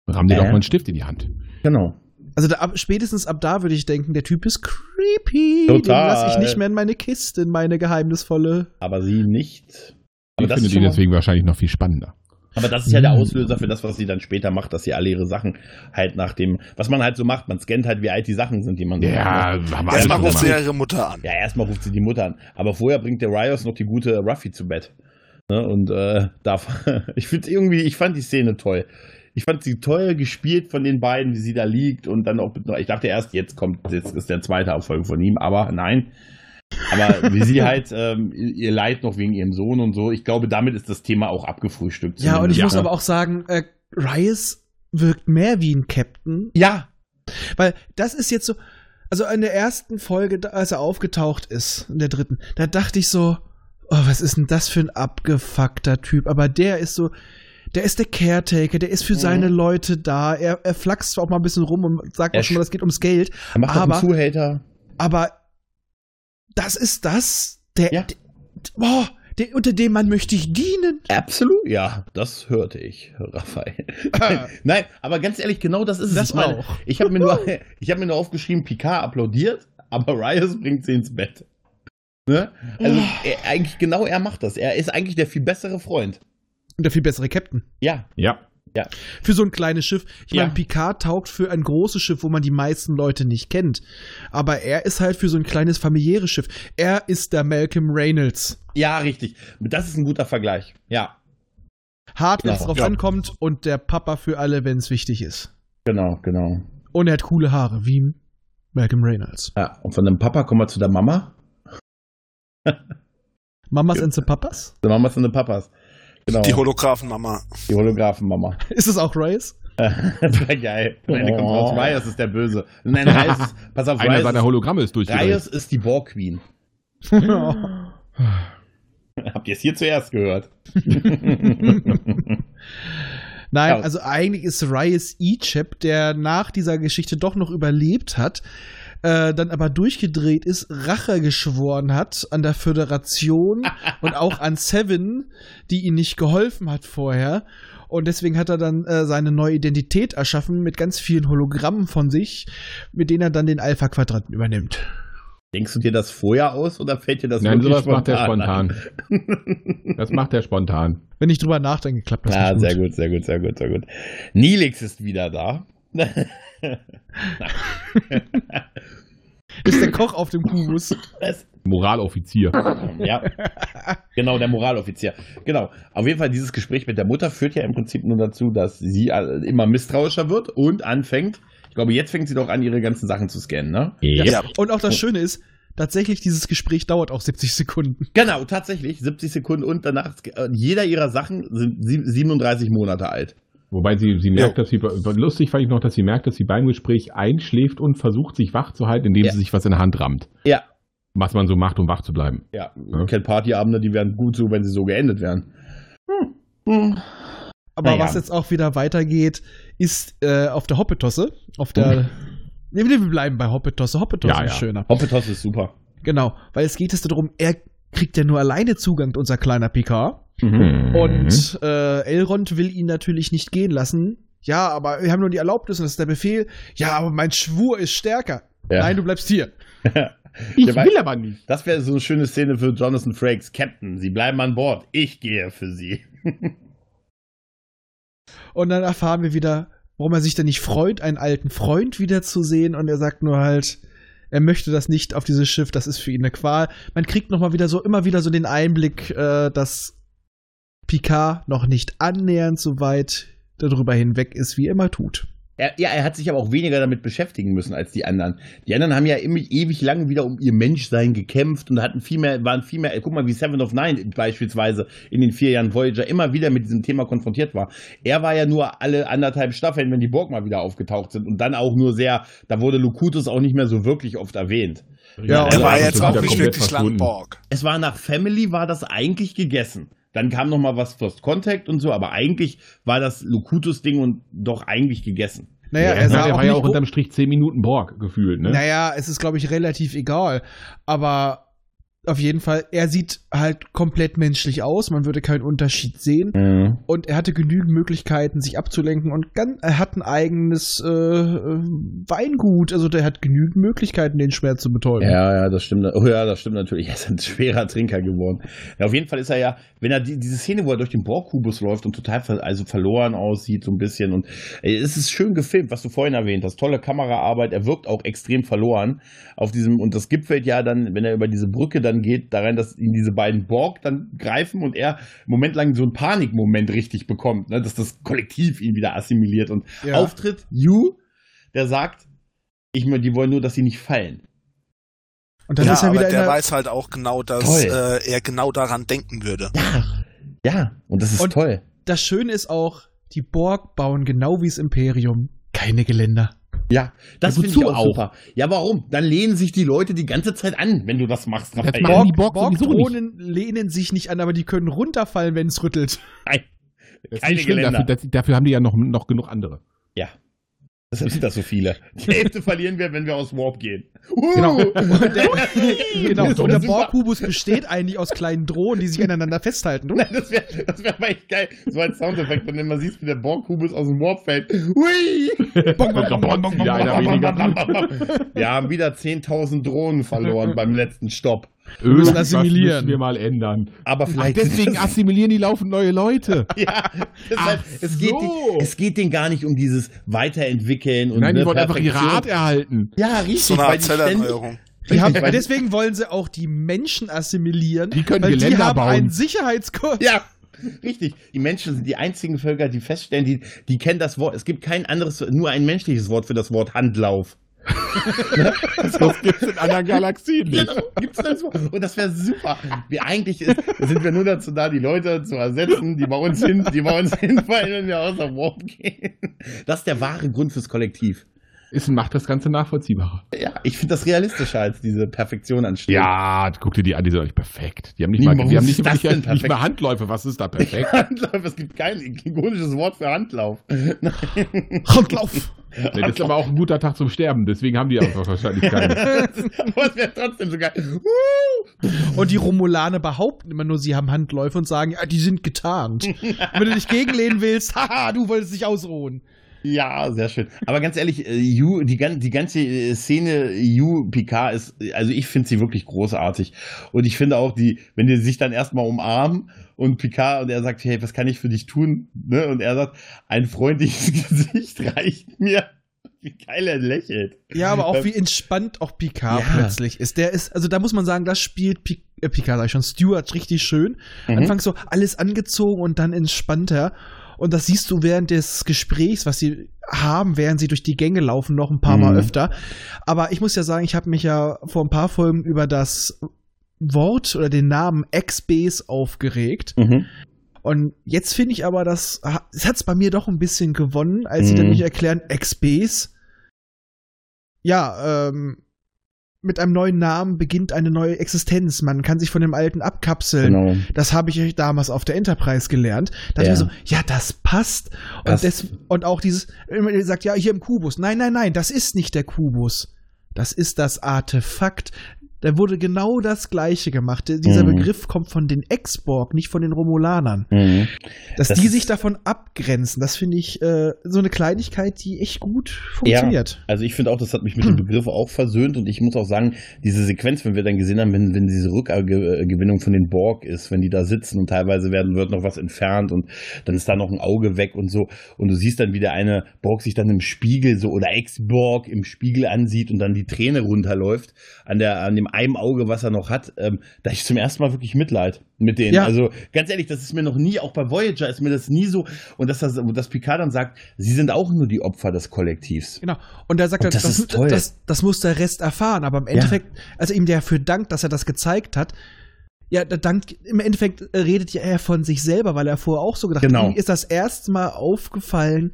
Ramm dir Äh? doch mal einen Stift in die Hand. Genau. Also da, ab, spätestens ab da würde ich denken, der Typ ist creepy. Total. Den lasse ich nicht mehr in meine Kiste, in meine geheimnisvolle. Aber sie nicht. Aber Ich das finde ist die deswegen wahrscheinlich noch viel spannender. Aber das ist ja der Mhm. Auslöser für das, was sie dann später macht, dass sie alle ihre Sachen halt nach dem, was man halt so macht, man scannt halt, wie alt die Sachen sind, die man so Ja, Erstmal ruft sie ja ihre Mutter an. Ja, erstmal ruft sie die Mutter an. Aber vorher bringt der Rios noch die gute Ruffy zu Bett. Ne? Und äh, darf, ich finde irgendwie, ich fand die Szene toll. Ich fand sie toll gespielt von den beiden, wie sie da liegt und dann auch mit, ich dachte erst, jetzt kommt, jetzt ist der zweite Erfolg von ihm, aber nein. Aber wie sie halt ähm, ihr Leid noch wegen ihrem Sohn und so, ich glaube, damit ist das Thema auch abgefrühstückt. Ja, und ich zumindest. muss aber auch sagen, äh, Rice wirkt mehr wie ein Captain, Ja, weil das ist jetzt so, also in der ersten Folge, als er aufgetaucht ist, in der dritten, da dachte ich so, oh, was ist denn das für ein abgefuckter Typ? Aber der ist so, der ist der Caretaker, der ist für Mhm. seine Leute da, er, er flaxt zwar auch mal ein bisschen rum und sagt auch schon mal, das geht ums Geld, er macht Aber- einen Zuhälter. aber das ist das, der, Ja. der boah, der, unter dem Mann möchte ich dienen. Absolut, ja, das hörte ich, Raphael. Nein, aber ganz ehrlich, genau das ist es. Das Ich meine, auch. Ich habe mir, nur- ich hab mir nur aufgeschrieben, Picard applaudiert, aber Rios bringt sie ins Bett. Ne? Also Oh. er, eigentlich genau er macht das. Er ist eigentlich der viel bessere Freund. Und der viel bessere Captain. Ja, Ja. Für so ein kleines Schiff. Ich Ja. meine, Picard taugt für ein großes Schiff, wo man die meisten Leute nicht kennt. Aber er ist halt für so ein kleines familiäres Schiff. Er ist der Malcolm Reynolds. ja, richtig. Das ist ein guter Vergleich. Ja, Hart, wenn es Ja. drauf Ja. ankommt und der Papa für alle, wenn es wichtig ist. genau, genau. Und er hat coole Haare, wie Malcolm Reynolds. Ja, und von dem Papa kommen wir zu der Mama. Mamas and the Papas? Der Mama sind die Papas. Genau. Die Holographenmama. die Holographen-Mama. Ist es auch Rice? das wäre geil. Am Ende kommt raus, Rios ist der Böse. Nein, Rios ist, pass auf, Einer Rios seiner ist, Hologramme ist durchgedreht. Rios ist die Borg Queen. Habt ihr es hier zuerst gehört? Nein, Ja. also eigentlich ist Rice Egypt, der nach dieser Geschichte doch noch überlebt hat, äh, dann aber durchgedreht ist, Rache geschworen hat an der Föderation und auch an Seven, die ihm nicht geholfen hat vorher. Und deswegen hat er dann äh, seine neue Identität erschaffen mit ganz vielen Hologrammen von sich, mit denen er dann den Alpha-Quadranten übernimmt. Denkst du dir das vorher aus oder fällt dir das Nein, wirklich sowas macht er spontan. Das macht er spontan. Wenn ich drüber nachdenke, klappt das Ja, nicht sehr gut, sehr gut, sehr gut, sehr gut. Nilix ist wieder da. Ist der Koch auf dem Kubus. Das- Moraloffizier. ja, genau, der Moraloffizier. Genau. Auf jeden Fall, dieses Gespräch mit der Mutter führt ja im Prinzip nur dazu, dass sie immer misstrauischer wird und anfängt, ich glaube, jetzt fängt sie doch an, ihre ganzen Sachen zu scannen, ne? Ja. Und auch das Schöne ist, tatsächlich, dieses Gespräch dauert auch 70 Sekunden. Genau, tatsächlich, 70 Sekunden und danach, äh, jeder ihrer Sachen sind sie- 37 Monate alt. Wobei sie, sie merkt, dass sie, lustig fand ich noch, dass sie merkt, dass sie beim Gespräch einschläft und versucht, sich wach zu halten, indem Ja. sie sich was in der Hand rammt. Ja, Was man so macht, um wach zu bleiben. ja. Ja. Kennt Partyabende, die wären gut so, wenn sie so geendet wären. Aber Naja. was jetzt auch wieder weitergeht, ist äh, auf der Hoppetosse. Auf der. Nee, wir bleiben bei Hoppetosse. Hoppetosse Ja, ist ja. schöner. Hoppetos ist super. Genau, weil es geht es darum, er kriegt ja nur alleine Zugang, unser kleiner PK. Mhm. Und äh, Elrond will ihn natürlich nicht gehen lassen. Ja, aber wir haben nur die Erlaubnis und das ist der Befehl. Ja, aber mein Schwur ist stärker. Ja. Nein, du bleibst hier. ich will aber nicht. Das wäre so eine schöne Szene für Jonathan Frakes. Captain, Sie bleiben an Bord. Ich gehe für Sie. Und dann erfahren wir wieder, warum er sich denn nicht freut, einen alten Freund wiederzusehen. Und er sagt nur halt, er möchte das nicht auf dieses Schiff, das ist für ihn eine Qual. Man kriegt nochmal wieder so, immer wieder so den Einblick, äh, dass Picard noch nicht annähernd so weit darüber hinweg ist, wie er immer tut. Er, ja, er hat sich aber auch weniger damit beschäftigen müssen als die anderen. Die anderen haben ja immer, ewig lang wieder um ihr Menschsein gekämpft und hatten viel mehr, waren viel mehr, guck mal, wie Seven of Nine beispielsweise in den vier Jahren Voyager immer wieder mit diesem Thema konfrontiert war. Er war ja nur alle anderthalb Staffeln, wenn die Borg mal wieder aufgetaucht sind und dann auch nur sehr, da wurde Locutus auch nicht mehr so wirklich oft erwähnt. Ja, Er und war er jetzt auch nicht wirklich lang. Borg. Es war nach Family war das eigentlich gegessen. Dann kam noch mal was First Contact und so, aber eigentlich war das Locutus-Ding und doch eigentlich gegessen. Naja, Ja, er sah der auch war ja auch unterm Strich 10 Minuten Borg gefühlt, ne? Naja, es ist, glaube ich, relativ egal. Aber auf jeden Fall, er sieht halt komplett menschlich aus, man würde keinen Unterschied sehen. Mhm. Und er hatte genügend Möglichkeiten, sich abzulenken und ganz, er hat ein eigenes äh, Weingut. Also der hat genügend Möglichkeiten, den Schmerz zu betäuben. Ja, ja, das stimmt. Oh ja, das stimmt natürlich. Er ist ein schwerer Trinker geworden. Ja, auf jeden Fall ist er ja, wenn er die, diese Szene, wo er durch den Borgkubus läuft und total ver also verloren aussieht, so ein bisschen. Und äh, es ist schön gefilmt, was du vorhin erwähnt hast. Tolle Kameraarbeit. Er wirkt auch extrem verloren auf diesem, und das gipfelt ja dann, wenn er über diese Brücke dann geht, daran, dass ihn diese beiden Borg dann greifen und er einen Moment lang so einen Panikmoment richtig bekommt, ne? dass das Kollektiv ihn wieder assimiliert und Ja. auftritt Yu, der sagt, ich, die wollen nur, dass sie nicht fallen. Und dann ja, ist er aber wieder in der weiß halt auch genau, dass äh, er genau daran denken würde. Ja, ja, und das ist Und- toll. Das Schöne ist auch, die Borg bauen genau wie das Imperium keine Geländer. Ja, das Ja, finde ich auch, auch? super. Ja, warum? Dann lehnen sich die Leute die ganze Zeit an, wenn du das machst, Das machen die Borg sowieso Borg-Drohnen lehnen sich nicht an, aber die können runterfallen, wenn es rüttelt. Nein, Das ist keine nicht schlimm, Geländer. dafür, das, dafür haben die ja noch, noch genug andere. Ja. Deshalb sind das so viele. Die Hälfte verlieren wir, wenn wir aus Warp gehen. Genau. Uh! Und der, genau. Und der super. Borg-Kubus besteht eigentlich aus kleinen Drohnen, die sich aneinander festhalten. Nein, das wäre das wär aber echt geil. So ein Soundeffekt, wenn du immer siehst, wie der Borg-Kubus aus dem Warp fällt. Hui! Wir haben wieder 10.000 Drohnen verloren beim letzten Stopp. Müssen Irgendwas assimilieren. müssen wir mal ändern. Aber Ach, vielleicht. deswegen assimilieren die laufend neue Leute. Ja, deshalb, Ach es, geht, so. die- es geht denen gar nicht um dieses Weiterentwickeln und Nein, die wollen einfach ihr Perfektion. Rat erhalten. Ja, richtig. So eine weil Art die Zellerneuerung. Die haben, deswegen wollen sie auch die Menschen assimilieren. Die können weil die Geländer haben bauen. einen Sicherheitskurs. Ja, richtig. Die Menschen sind die einzigen Völker, die feststellen, die, die kennen das Wort. Es gibt kein anderes, nur ein menschliches Wort für das Wort Handlauf. Das gibt's in anderen Galaxien nicht. Genau, gibt's Wort? Und das wäre super. Wie eigentlich ist, sind wir nur dazu da, die Leute zu ersetzen, die bei uns hin, die bei uns hinfallen, wenn wir außer Warp gehen. Das ist der wahre Grund fürs Kollektiv. Ist, macht das Ganze nachvollziehbarer. Ja, ich finde das realistischer als diese Perfektion anstellen. Ja, guck dir die an, die sind euch perfekt. Die haben nicht mal, Niemand die haben nicht, nicht, nicht perfekt? mal Handläufe. Was ist da perfekt? Handlauf, es gibt kein klingonisches Wort für Handlauf. Handlauf. Das ist aber auch ein guter Tag zum Sterben. Deswegen haben die einfach wahrscheinlich keine. Aber es wäre trotzdem so geil. Und die Romulaner behaupten immer nur, sie haben Handläufe und sagen, ja, die sind getarnt. Und wenn du dich gegenlehnen willst, haha, du wolltest dich ausruhen. Ja, sehr schön. Aber ganz ehrlich, äh, Yu, die, die ganze äh, Szene Yu Picard ist, also ich finde sie wirklich großartig. Und ich finde auch die, wenn die sich dann erstmal umarmen und Picard und er sagt, hey, was kann ich für dich tun? Ne? Und er sagt, ein freundliches Gesicht reicht mir. Wie geil er lächelt. Ja, aber auch Ähm, wie entspannt auch Picard Ja. plötzlich ist. Der ist, also da muss man sagen, das spielt Pi äh, Picard, sag ich schon, Stewart richtig schön. Mhm. Anfangs so alles angezogen und dann entspannter. Und das siehst du während des Gesprächs, was sie haben, während sie durch die Gänge laufen, noch ein paar Mal Mhm. öfter. Aber ich muss ja sagen, ich habe mich ja vor ein paar Folgen über das Wort oder den Namen X-Base aufgeregt. Mhm. Und jetzt finde ich aber, das es hat's bei mir doch ein bisschen gewonnen, als sie Mhm. dann nicht erklären, X-Base. Ja, ähm, mit einem neuen Namen beginnt eine neue Existenz. Man kann sich von dem alten abkapseln. Genau. Das habe ich damals auf der Enterprise gelernt. Da Ja. so, ja, das passt. Und, das, und auch dieses, immer sagt, ja, hier im Kubus. Nein, nein, nein, das ist nicht der Kubus. Das ist das Artefakt. Da wurde genau das Gleiche gemacht. Dieser Mhm. Begriff kommt von den Ex-Borg, nicht von den Romulanern. Mhm. Dass Das die sich davon abgrenzen, das finde ich äh, so eine Kleinigkeit, die echt gut funktioniert. Also ich finde auch, das hat mich mit dem Begriff auch versöhnt und ich muss auch sagen, diese Sequenz, wenn wir dann gesehen haben, wenn, wenn diese Rückgewinnung von den Borg ist, wenn die da sitzen und teilweise werden, wird noch was entfernt und dann ist da noch ein Auge weg und so und du siehst dann, wie der eine Borg sich dann im Spiegel so oder Ex-Borg im Spiegel ansieht und dann die Träne runterläuft an der, an dem einem Auge, was er noch hat, ähm, da ich zum ersten Mal wirklich Mitleid mit denen. Ja. Also ganz ehrlich, das ist mir noch nie, auch bei Voyager ist mir das nie so und dass, das, dass Picard dann sagt, sie sind auch nur die Opfer des Kollektivs. Genau. Und da sagt Und er, das ist toll. Das, das muss der Rest erfahren. Aber im Endeffekt, also ihm dafür dankt, dass er das gezeigt hat. Ja, da dankt, im Endeffekt äh, redet ja er von sich selber, weil er vorher auch so gedacht Genau. hat. Ihm ist das erste Mal aufgefallen,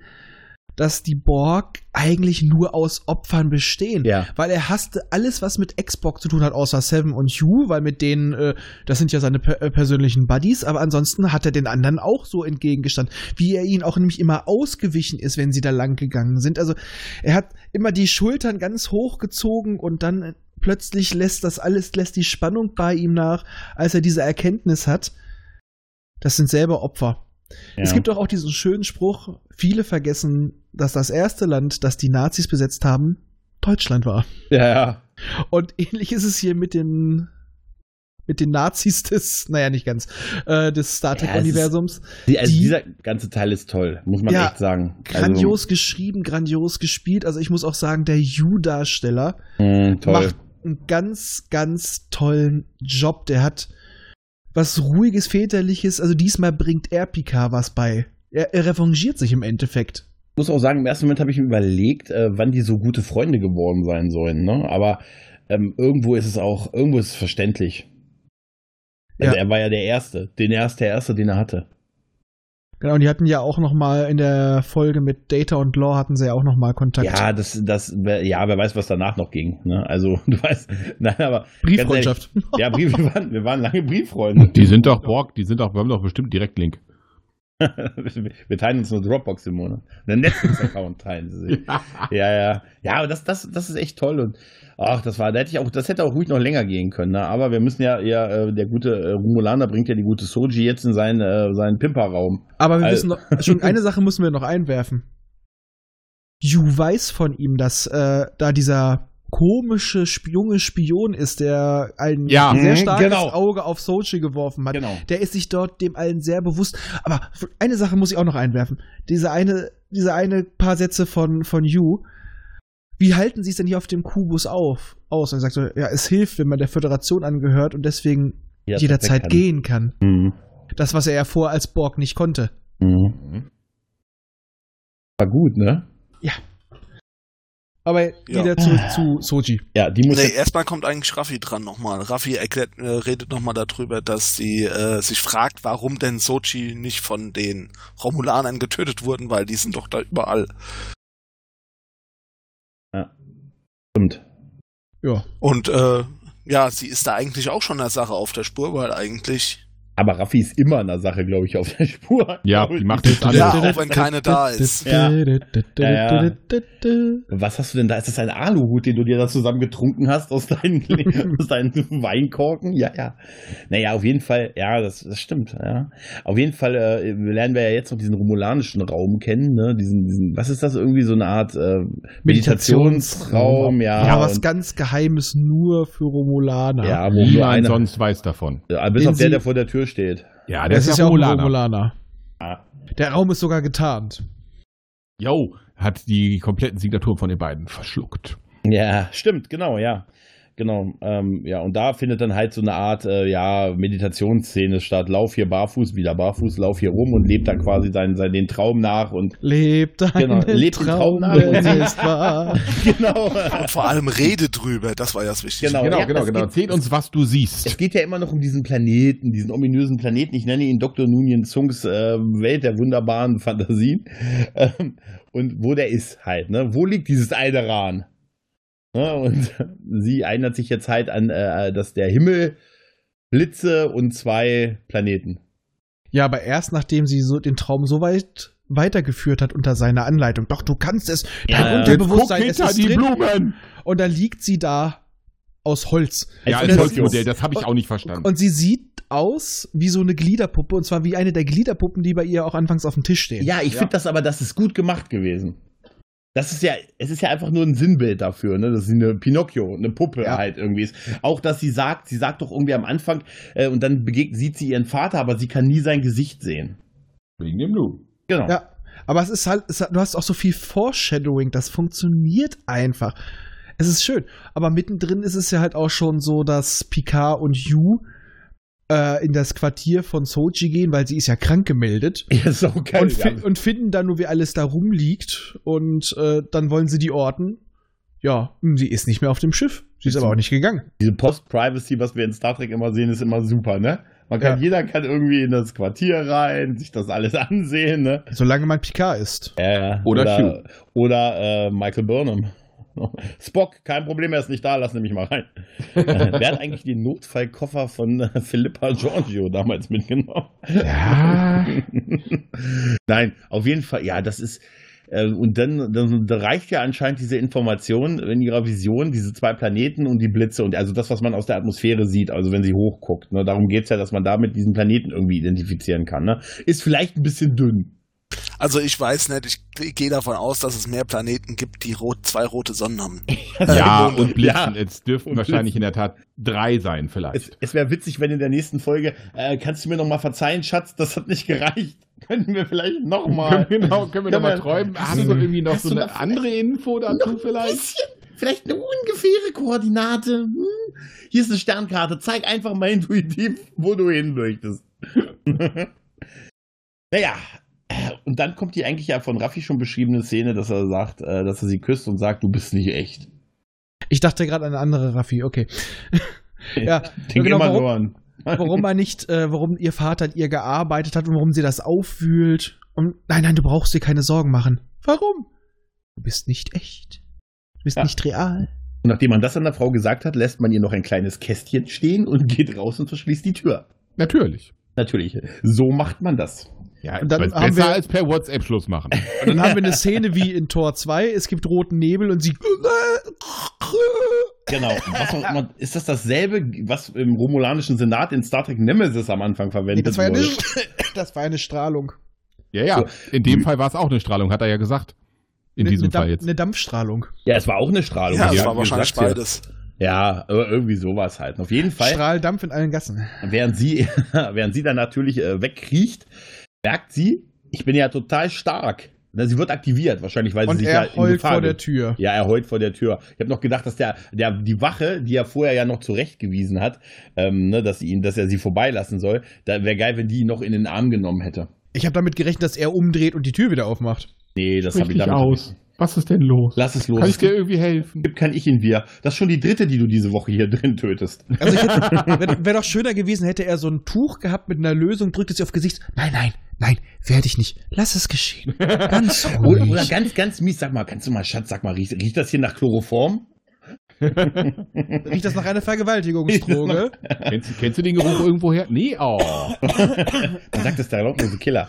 dass die Borg eigentlich nur aus Opfern bestehen. Ja. Weil er hasste alles, was mit Xbox zu tun hat, außer Seven und Hugh, weil mit denen, äh, das sind ja seine per äh, persönlichen Buddies, aber ansonsten hat er den anderen auch so entgegengestanden, wie er ihnen auch nämlich immer ausgewichen ist, wenn sie da lang gegangen sind. Also er hat immer die Schultern ganz hoch gezogen und dann plötzlich lässt das alles, lässt die Spannung bei ihm nach, als er diese Erkenntnis hat. Das sind selber Opfer. Ja. Es gibt doch auch diesen schönen Spruch, viele vergessen, dass das erste Land, das die Nazis besetzt haben, Deutschland war. ja, ja. Und ähnlich ist es hier mit den mit den Nazis des, naja, nicht ganz, äh, des Star Ja, Trek-Universums. Die, also Die- dieser ganze Teil ist toll, muss man Ja, echt sagen. Grandios geschrieben, grandios gespielt. Also ich muss auch sagen, der Yu-Darsteller Also, mh, toll. macht einen ganz, ganz tollen Job. Der hat was ruhiges, väterliches. Also diesmal bringt er Picard was bei. Er, er revanchiert sich im Endeffekt. Ich muss auch sagen, im ersten Moment habe ich mir überlegt, äh, wann die so gute Freunde geworden sein sollen. Ne? Aber ähm, irgendwo ist es auch, irgendwo ist es verständlich. Also Ja. er war ja der Erste, den erste, der Erste, den er hatte. Genau, und die hatten ja auch noch mal in der Folge mit Data und Law hatten sie ja auch noch mal Kontakt. Ja, das, das, ja, wer weiß, was danach noch ging. Ne? Also, du weißt, nein, aber. Brieffreundschaft. Ehrlich, ja, Brief, wir, waren, wir waren lange Brieffreunde. Die sind doch Borg, die sind doch, wir haben doch bestimmt Direktlink. Wir teilen uns eine Dropbox im Monat. Einen Netflix-Account teilen sie sich. Ja, ja. Ja, aber das, das, das ist echt toll. Und ach, das war, da hätte ich auch, das hätte auch ruhig noch länger gehen können. Ne? Aber wir müssen ja, ja, äh, der gute äh, Rumulaner bringt ja die gute Soji jetzt in seinen, äh, seinen Pimperraum. Aber wir Al- wissen noch, schon eine Sache müssen wir noch einwerfen. Yu weiß von ihm, dass äh, da dieser komische junge Spion ist, der ein Ja. sehr Mhm, starkes genau. Auge auf Sochi geworfen hat. Genau. Der ist sich dort dem allen sehr bewusst. Aber eine Sache muss ich auch noch einwerfen. Diese eine, diese eine paar Sätze von, von Yu. Wie halten sie es denn hier auf dem Kubus auf, aus? Und er sagt so, ja, es hilft, wenn man der Föderation angehört und deswegen Ja, jederzeit perfekt. gehen kann. Mhm. Das, was er ja vorher als Borg nicht konnte. Mhm. War gut, ne? Aber Ja. wieder zurück zu Soji. Ja, die muss Nee, erstmal kommt eigentlich Raffi dran nochmal. Raffi erklärt, äh, redet nochmal darüber, dass sie äh, sich fragt, warum denn Sochi nicht von den Romulanern getötet wurden, weil die sind doch da überall. stimmt. Ja. Und äh, ja, sie ist da eigentlich auch schon der Sache auf der Spur, weil eigentlich, Aber Raffi ist immer einer Sache, glaube ich, auf der Spur. Ja, die macht jetzt alles. ja, auch wenn keine da ist. Ja. Ja, ja. Was hast du denn da? Ist das ein Aluhut, den du dir da zusammen getrunken hast aus deinen, aus deinen Weinkorken? Ja, ja. Naja, auf jeden Fall, ja, das, das stimmt, ja. Auf jeden Fall äh, lernen wir ja jetzt noch diesen romulanischen Raum kennen, ne? Diesen, diesen, was ist das irgendwie, so eine Art äh, Meditationsraum, ja. Ja, was und- ganz Geheimes nur für Romulaner. ja, wo Niemand einer, sonst weiß davon. ja, bis auf der, der vor der Tür steht. Ja, das ist ja auch ein Romulaner. Romulaner. Ah. Der Raum ist sogar getarnt. Jo, hat die kompletten Signaturen von den beiden verschluckt. Ja, stimmt, genau, ja. Genau, ähm, ja, und da findet dann halt so eine Art, äh, ja, Meditationsszene statt. Lauf hier barfuß, wieder barfuß, lauf hier rum und lebt dann quasi seinen, seinen, den Traum nach und Lebt Genau, lebt den Traum Traum, nach und ist wahr. genau. Und vor allem rede drüber, das war ja das Wichtige. Genau. Genau, ja, genau, es genau. Erzähl uns, was du Es siehst. geht ja immer noch um diesen Planeten, diesen ominösen Planeten. Ich nenne ihn Dr. Nunien Zungs äh, Welt der wunderbaren Fantasien. Ähm, und wo der ist halt, ne? Wo liegt dieses Alderan? Ne? Und sie erinnert sich jetzt halt an, äh, dass der Himmel, Blitze und zwei Planeten. Ja, aber erst nachdem sie so den Traum so weit weitergeführt hat unter seiner Anleitung. Doch, du kannst es. Dein Ja. Unterbewusstsein es ist hinter die drin. Blumen! Und da liegt sie da aus Holz. Ja, Als Holzmodell, das habe ich auch nicht verstanden. Und sie sieht aus wie so eine Gliederpuppe. Und zwar wie eine der Gliederpuppen, die bei ihr auch anfangs auf dem Tisch stehen. Ja, ich Ja. finde das aber, das ist gut gemacht gewesen. Das ist ja, es ist ja einfach nur ein Sinnbild dafür, ne? Das ist eine Pinocchio, eine Puppe Ja. halt irgendwie ist. Auch, dass sie sagt, sie sagt doch irgendwie am Anfang, äh, und dann begegnet, sieht sie ihren Vater, aber sie kann nie sein Gesicht sehen. Wegen dem Lu. Genau. Ja, aber es ist halt, es hat, du hast auch so viel Foreshadowing, das funktioniert einfach. Es ist schön. Aber mittendrin ist es ja halt auch schon so, dass Picard und Yu äh, in das Quartier von Soji gehen, weil sie ist ja krank gemeldet. Ja, auch geil. Und, fi ja. und finden dann nur, wie alles da rumliegt. Und äh, dann wollen sie die orten. Ja, sie ist nicht mehr auf dem Schiff. Sie ist aber auch nicht gegangen. Diese Post-Privacy, was wir in Star Trek immer sehen, ist immer super, ne? Man kann, Ja. jeder kann irgendwie in das Quartier rein, sich das alles ansehen, ne? Solange man Picard ist. Äh, Oder oder, oder äh, Michael Burnham. Spock, kein Problem, er ist nicht da, lass nämlich mal rein. Äh, Wer hat eigentlich den Notfallkoffer von äh, Philippa Giorgio damals mitgenommen? Ja. Nein, auf jeden Fall, ja, das ist. Äh, und dann, dann da reicht ja anscheinend diese Information in ihrer Vision, diese zwei Planeten und die Blitze und also das, was man aus der Atmosphäre sieht, also wenn sie hochguckt. Ne? Darum geht's ja, dass man damit diesen Planeten irgendwie identifizieren kann. Ne? Ist vielleicht ein bisschen dünn. Also ich weiß nicht, ich gehe davon aus, dass es mehr Planeten gibt, die rot, zwei rote Sonnen haben. Ja, und Blitzen. Ja. Es dürften Und wahrscheinlich in der Tat drei sein, Es, vielleicht. es wäre witzig, wenn in der nächsten Folge, äh, kannst du mir noch mal verzeihen, Schatz, das hat nicht gereicht. Könnten wir vielleicht noch mal. genau, können wir Ja, noch mal aber- träumen. Hast du- irgendwie noch so eine noch- andere Info dazu vielleicht? bisschen, vielleicht eine ungefähre Koordinate. Hm? Hier ist eine Sternkarte. Zeig einfach mal intuitiv, wo du hin möchtest. naja, und dann kommt die eigentlich ja von Raffi schon beschriebene Szene, dass er sagt, äh, dass er sie küsst und sagt, du bist nicht echt. Ich dachte gerade an eine andere Raffi, okay. ja, Denk genau, immer warum- warum er nicht, äh, warum ihr Vater an ihr gearbeitet hat und warum sie das aufwühlt. Und nein, nein, du brauchst dir keine Sorgen machen. Warum? Du bist nicht echt. Du bist Ja. nicht real. Und nachdem man das an der Frau gesagt hat, lässt man ihr noch ein kleines Kästchen stehen und geht raus und verschließt die Tür. Natürlich. Natürlich. So macht man das. Ja, Und dann haben besser wir- als per WhatsApp Schluss machen. Und dann haben wir eine Szene wie in Tor 2, es gibt roten Nebel und sie. Genau. Was auch immer, ist das dasselbe, was im romulanischen Senat in Star Trek Nemesis am Anfang Nee, verwendet das, war ja wurde? eine, das war eine Strahlung. Ja, ja. In dem Fall war es auch eine Strahlung, hat er ja gesagt. In eine, diesem eine, Fall Dampf- jetzt. eine Dampfstrahlung. Ja, es war auch eine Strahlung. Ja, es war wahrscheinlich beides. Ja, aber irgendwie sowas halt. Auf jeden Fall, Strahldampf in allen Gassen. während sie, während sie dann natürlich äh, wegkriecht, merkt sie, ich bin ja total stark. Sie wird aktiviert, wahrscheinlich, weil Und sie sich ja er heult vor der. Tür. Ja, er heult vor der Tür. Ich habe noch gedacht, dass der, der die Wache, die er vorher ja noch zurechtgewiesen hat, ähm, ne, dass, sie ihn, dass er sie vorbeilassen soll, da wäre geil, wenn die ihn noch in den Arm genommen hätte. Ich habe damit gerechnet, dass er umdreht und die Tür wieder aufmacht. Nee, das habe ich damit. aus. Was ist denn los? Lass es los. Kann ich dir gibt, irgendwie helfen? kein Ich in wir. Das ist schon die dritte, die du diese Woche hier drin tötest. Also wäre wär doch schöner gewesen, hätte er so ein Tuch gehabt mit einer Lösung, drückt es sie auf Gesicht. Nein, nein, nein, werde ich nicht. Lass es geschehen. Ganz Oder, ruhig. oder ganz, ganz mies, sag mal, kannst du mal, Schatz, sag mal, riecht, riecht das hier nach Chloroform? Riecht das nach einer Vergewaltigungsdroge? Kennst, du- kennst du den Geruch irgendwoher? Nee, oh. Dann sagt es der lautlose Killer.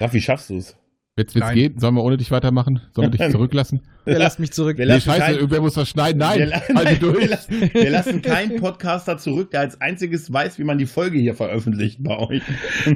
Raffi, schaffst du es? Jetzt wird's Nein. gehen. Sollen wir ohne dich weitermachen? Sollen wir dich zurücklassen? Der lässt mich zurück. Wir Nee, lassen scheiße, keinen- irgendwer muss das schneiden. Nein, wir, la- halte nein, wir, durch. lassen, wir lassen keinen Podcaster zurück, der als einziges weiß, wie man die Folge hier veröffentlicht bei euch.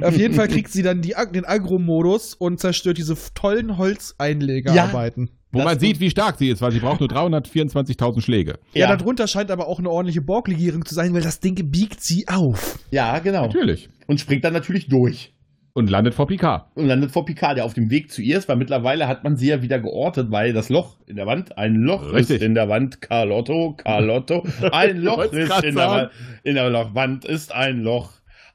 Auf jeden Fall kriegt sie dann die, Ag- den Agro-Modus und zerstört diese tollen Holzeinlegerarbeiten. Wo Das- man sieht, wie stark sie ist, weil sie braucht nur 324.000 Schläge. Ja, Ja, darunter scheint aber auch eine ordentliche Borglegierung zu sein, weil das Ding biegt sie auf. ja, genau. Natürlich. Und springt dann natürlich durch. Und landet vor Picard. Und landet vor Picard, der auf dem Weg zu ihr ist, weil mittlerweile hat man sie ja wieder geortet, weil das Loch in der Wand, ein Loch Richtig. ist in der Wand, Carlotto, Carlotto, ein Loch ist in der, in der Loch- Wand ist ein Loch.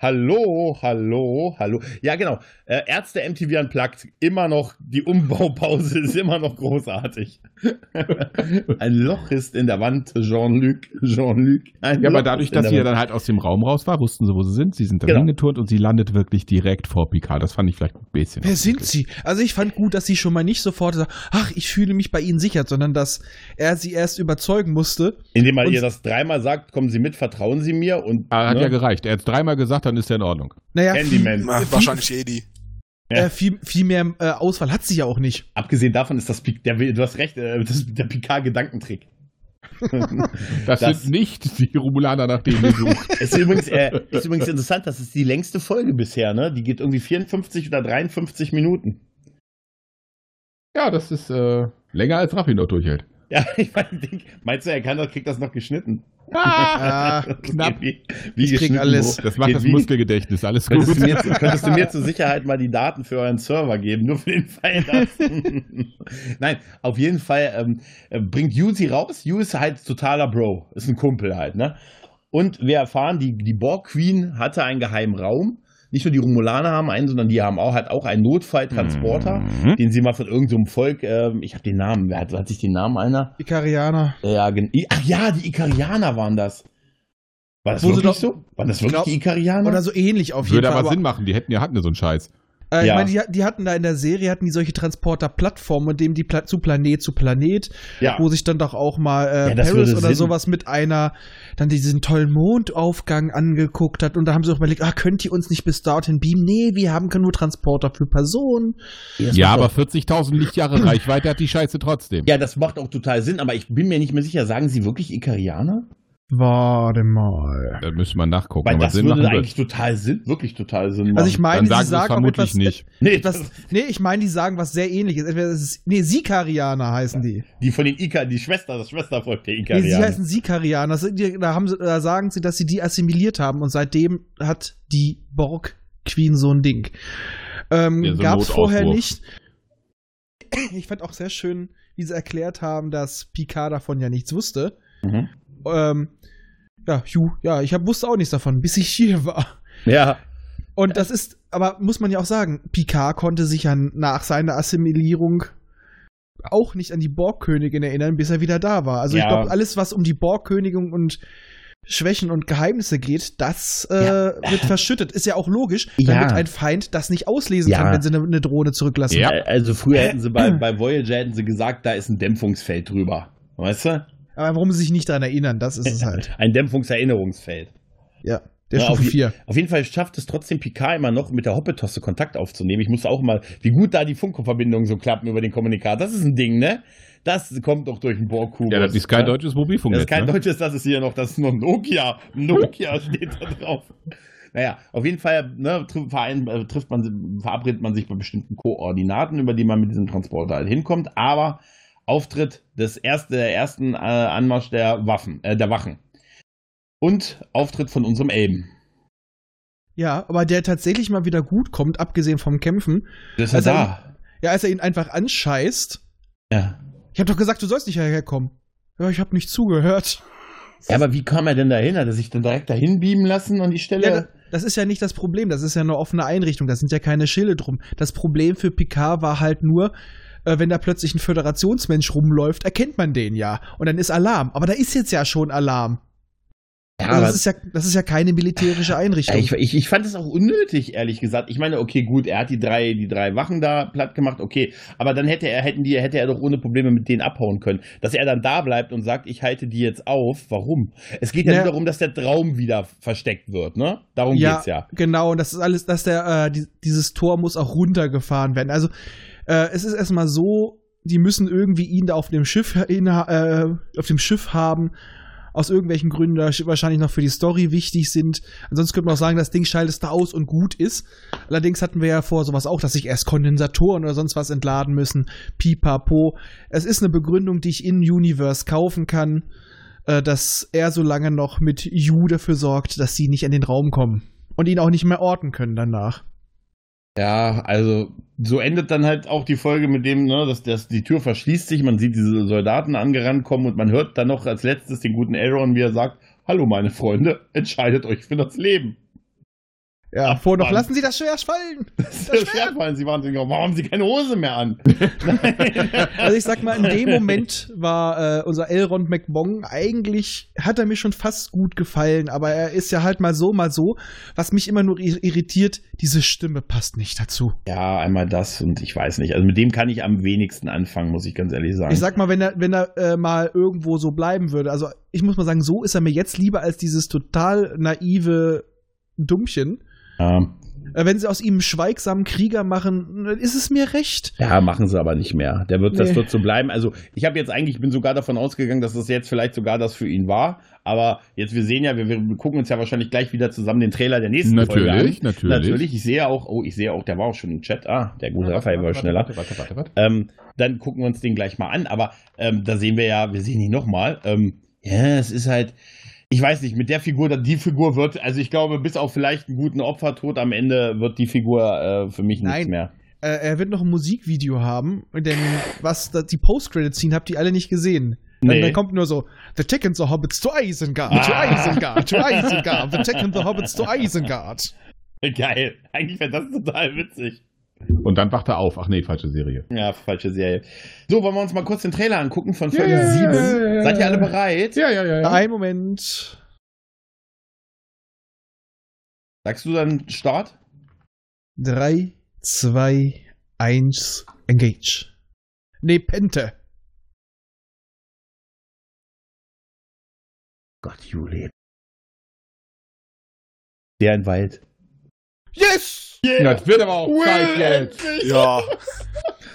Hallo, hallo, hallo. Ja, genau. Äh, Ärzte MTV Unplugged, immer noch, die Umbaupause ist immer noch großartig. ein Loch ist in der Wand, Jean-Luc, Jean-Luc. Ja, aber dadurch, dass sie ja dann halt aus dem Raum raus war, wussten sie, wo sie sind. Sie sind dann Genau. hingeturnt und sie landet wirklich direkt vor Picard. Das fand ich vielleicht ein bisschen. Wer sind sie? Also ich fand gut, dass sie schon mal nicht sofort sagt, ach, ich fühle mich bei ihnen sicher, sondern dass er sie erst überzeugen musste. Indem er ihr das dreimal sagt, kommen Sie mit, vertrauen Sie mir und Ah, hat ne? ja gereicht. Er hat dreimal gesagt, dann ist er in Ordnung. Naja, Candyman. viel, viel, wahrscheinlich Jedi. äh, viel, viel mehr äh, Auswahl hat sie ja auch nicht. Abgesehen davon ist das, der, du hast recht, äh, das ist der Picard-Gedankentrick. Das, Das- sind nicht die Romulaner, nach denen wir suchen. ist, übrigens, äh, ist übrigens interessant, das ist die längste Folge bisher, ne? Die geht irgendwie 54 oder 53 Minuten. ja, das ist äh, länger als Raffi noch durchhält. Ja, ich mein, denk, meinst du, er kann das, kriegt das noch geschnitten? Ah, knapp. Wie, wie Ich krieg geschnitten alles. wo- Das macht geht das wie? Muskelgedächtnis. Alles gut. Könntest du, mir, könntest du mir zur Sicherheit mal die Daten für euren Server geben, nur für den Fall, dass. Nein, auf jeden Fall ähm, äh, bringt Yu sie raus. Yu ist halt totaler Bro, ist ein Kumpel halt, ne? Und wir erfahren, die, die Borg Queen hatte einen geheimen Raum. Nicht nur die Romulaner haben einen, sondern die haben auch halt auch einen Notfalltransporter, Mhm. den sie mal von irgendeinem Volk, ähm, ich habe den Namen, wer hat, hat sich den Namen einer? Ikarianer. Ja, ach ja, die Ikarianer waren das. War das Wo wirklich doch- so? Waren das wirklich glaub- die Ikarianer? Oder so ähnlich auf jeden Würde Fall. aber Sinn machen. Die hätten ja hatten ja so einen Scheiß. Äh, Ja. Ich meine, die, die hatten da in der Serie hatten die solche Transporter-Plattformen, mit dem die Pla zu Planet zu Planet, Ja. wo sich dann doch auch mal äh, Ja, Paris oder Sinn. sowas mit einer dann diesen tollen Mondaufgang angeguckt hat und da haben sie auch überlegt, ah, könnt ihr uns nicht bis dorthin beamen? Nee, wir haben nur Transporter für Personen. Das Ja, aber auch- 40.000 Lichtjahre Reichweite hat die Scheiße trotzdem. ja, das macht auch total Sinn, aber ich bin mir nicht mehr sicher, sagen sie wirklich Ikarianer? Warte mal. Da müsste man nachgucken. Weil aber das Sinn würde machen eigentlich total Sinn, wirklich total Sinn machen. Also ich meine, Dann sagen sie sagen vermutlich etwas, nicht. nee, etwas das, nee, ich meine, die sagen was sehr ähnliches. Entweder es ist, nee, Sikarianer heißen die. die von den Ika, die Schwester, das Schwestervolk der Nee, sie Ikarianer. heißen Sikarianer. Das Da, haben sie, da sagen sie, dass sie die assimiliert haben und seitdem hat die Borg Queen so ein Ding. Ähm, Ja, so Gab es vorher nicht. Ich fand auch sehr schön, wie sie erklärt haben, dass Picard davon ja nichts wusste. mhm. Ähm, ja, Hugh, ja, ich hab, wusste auch nichts davon, bis ich hier war. Ja, Und das ist, aber muss man ja auch sagen, Picard konnte sich ja nach seiner Assimilierung auch nicht an die Borgkönigin erinnern, bis er wieder da war. Also ich Ja. glaube, alles, was um die Borgkönigin und Schwächen und Geheimnisse geht, das äh, Ja. wird verschüttet. Ist ja auch logisch, Ja. damit ein Feind das nicht auslesen Ja. kann, wenn sie eine, eine Drohne zurücklassen. Ja. Also früher hätten sie bei, bei Voyager hätten sie gesagt, da ist ein Dämpfungsfeld drüber. Weißt du? Aber warum sie sich nicht daran erinnern, das ist es halt. Ein Dämpfungserinnerungsfeld. Ja, der Ja, auf, Stufe je- 4. auf jeden Fall schafft es trotzdem Picard immer noch mit der Hoppetosse Kontakt aufzunehmen. Ich musste auch mal, wie gut da die Funkverbindungen so klappen über den Kommunikator. Das ist ein Ding, ne? Das kommt doch durch den Borgkubus. Ja, das ist kein ne? deutsches Das Mobilfunknetz. ist kein ne? deutsches, das ist hier noch das ist nur Nokia. Nokia steht da drauf. Naja, auf jeden Fall ne, äh, trifft man, verabredet man sich bei bestimmten Koordinaten, über die man mit diesem Transporter halt hinkommt. Aber Auftritt des erste, der ersten äh, Anmarsch der Waffen, äh, der Wachen. Und Auftritt von unserem Elben. Ja, aber der tatsächlich mal wieder gut kommt, abgesehen vom Kämpfen. Das ist ja Also- da. Ja, als er ihn einfach anscheißt. Ja. Ich hab doch gesagt, du sollst nicht hierher kommen. Ja, ich hab nicht zugehört. ja, aber wie kam er denn dahin? Hat er sich dann direkt dahin beamen lassen an die Stelle? Ja, da- das ist ja nicht das Problem. Das ist ja eine offene Einrichtung. Da sind ja keine Schilde drum. Das Problem für Picard war halt nur, äh, wenn da plötzlich ein Föderationsmensch rumläuft, erkennt man den ja. Und dann ist Alarm. Aber da ist jetzt ja schon Alarm. Ja, Also das, ist ja, das ist ja keine militärische Einrichtung. ich, ich, ich fand es auch unnötig, ehrlich gesagt. Ich meine, okay, gut, er hat die drei, die drei Wachen da platt gemacht, okay. Aber dann hätte er, hätten die, hätte er doch ohne Probleme mit denen abhauen können. Dass er dann da bleibt und sagt, ich halte die jetzt auf. Warum? Es geht ja Ja. nur darum, dass der Traum wieder versteckt wird, ne? Darum ja, geht's ja. genau. Und das ist alles, dass der, äh, die, dieses Tor muss auch runtergefahren werden. Also, äh, es ist erstmal so, die müssen irgendwie ihn da auf dem Schiff, hin, äh, auf dem Schiff haben. Aus irgendwelchen Gründen, die wahrscheinlich noch für die Story wichtig sind. Ansonsten könnte man auch sagen, das Ding schaltet da aus und gut ist. Allerdings hatten wir ja vor sowas auch, dass sich erst Kondensatoren oder sonst was entladen müssen. Pipapo. Es ist eine Begründung, die ich in Universe kaufen kann, äh, dass er so lange noch mit Yu dafür sorgt, dass sie nicht in den Raum kommen. Und ihn auch nicht mehr orten können danach. Ja, also so endet dann halt auch die Folge mit dem, ne, dass, dass die Tür verschließt sich, man sieht diese Soldaten angerannt kommen und man hört dann noch als letztes den guten Aaron, wie er sagt, Hallo meine Freunde, entscheidet euch für das Leben. Ja, vor noch, lassen Sie das Schwert fallen! Das Schwert fallen sie wahnsinnig auf. Warum haben sie keine Hose mehr an? Also ich sag mal, in dem Moment war äh, unser Elrond McBong eigentlich, hat er mir schon fast gut gefallen, aber er ist ja halt mal so, mal so. Was mich immer nur ir- irritiert, diese Stimme passt nicht dazu. Ja, einmal das und ich weiß nicht. Also mit dem kann ich am wenigsten anfangen, muss ich ganz ehrlich sagen. Ich sag mal, wenn er, wenn er äh, mal irgendwo so bleiben würde, also ich muss mal sagen, so ist er mir jetzt lieber als dieses total naive Dummchen. Ja, Äh, wenn sie aus ihm einen schweigsamen Krieger machen, dann ist es mir recht. ja, machen sie aber nicht mehr. Der wird, das Nee. wird so bleiben. Also ich habe jetzt eigentlich, ich bin sogar davon ausgegangen, dass das jetzt vielleicht sogar das für ihn war. Aber jetzt, wir sehen ja, wir, wir gucken uns ja wahrscheinlich gleich wieder zusammen den Trailer der nächsten Folge an. Natürlich, natürlich. Natürlich. Ich sehe auch, oh, ich sehe auch, der war auch schon im Chat. Ah, der gute Raphael war Warte, schneller. Warte, warte, warte, warte. Ähm, dann gucken wir uns den gleich mal an. Aber ähm, da sehen wir ja, wir sehen ihn nochmal. Ähm, ja, es ist halt, ich weiß nicht, mit der Figur, die Figur wird, also ich glaube, bis auf vielleicht einen guten Opfertod am Ende wird die Figur äh, für mich nichts Nein. mehr. Äh, er wird noch ein Musikvideo haben, denn was die Post-Credit-Scene habt ihr alle nicht gesehen. Nee. dann kommt nur so, The and the Hobbits to Isengard, to Ah. Isengard, to Isengard, The and the Hobbits to Isengard. Geil. Eigentlich wäre das total witzig. Und dann wacht er auf. Ach nee, falsche Serie. Ja, falsche Serie. So, wollen wir uns mal kurz den Trailer angucken von Folge Ja, ja, 7. ja, ja, ja, Seid ihr alle bereit? Ja, ja, ja. Ein Moment. Sagst du dann Start? Drei, 2, 1, engage. Nee, Pente. Gott, Juli. Der im Wald. Yes! Das wird aber auch Zeit jetzt. Ja.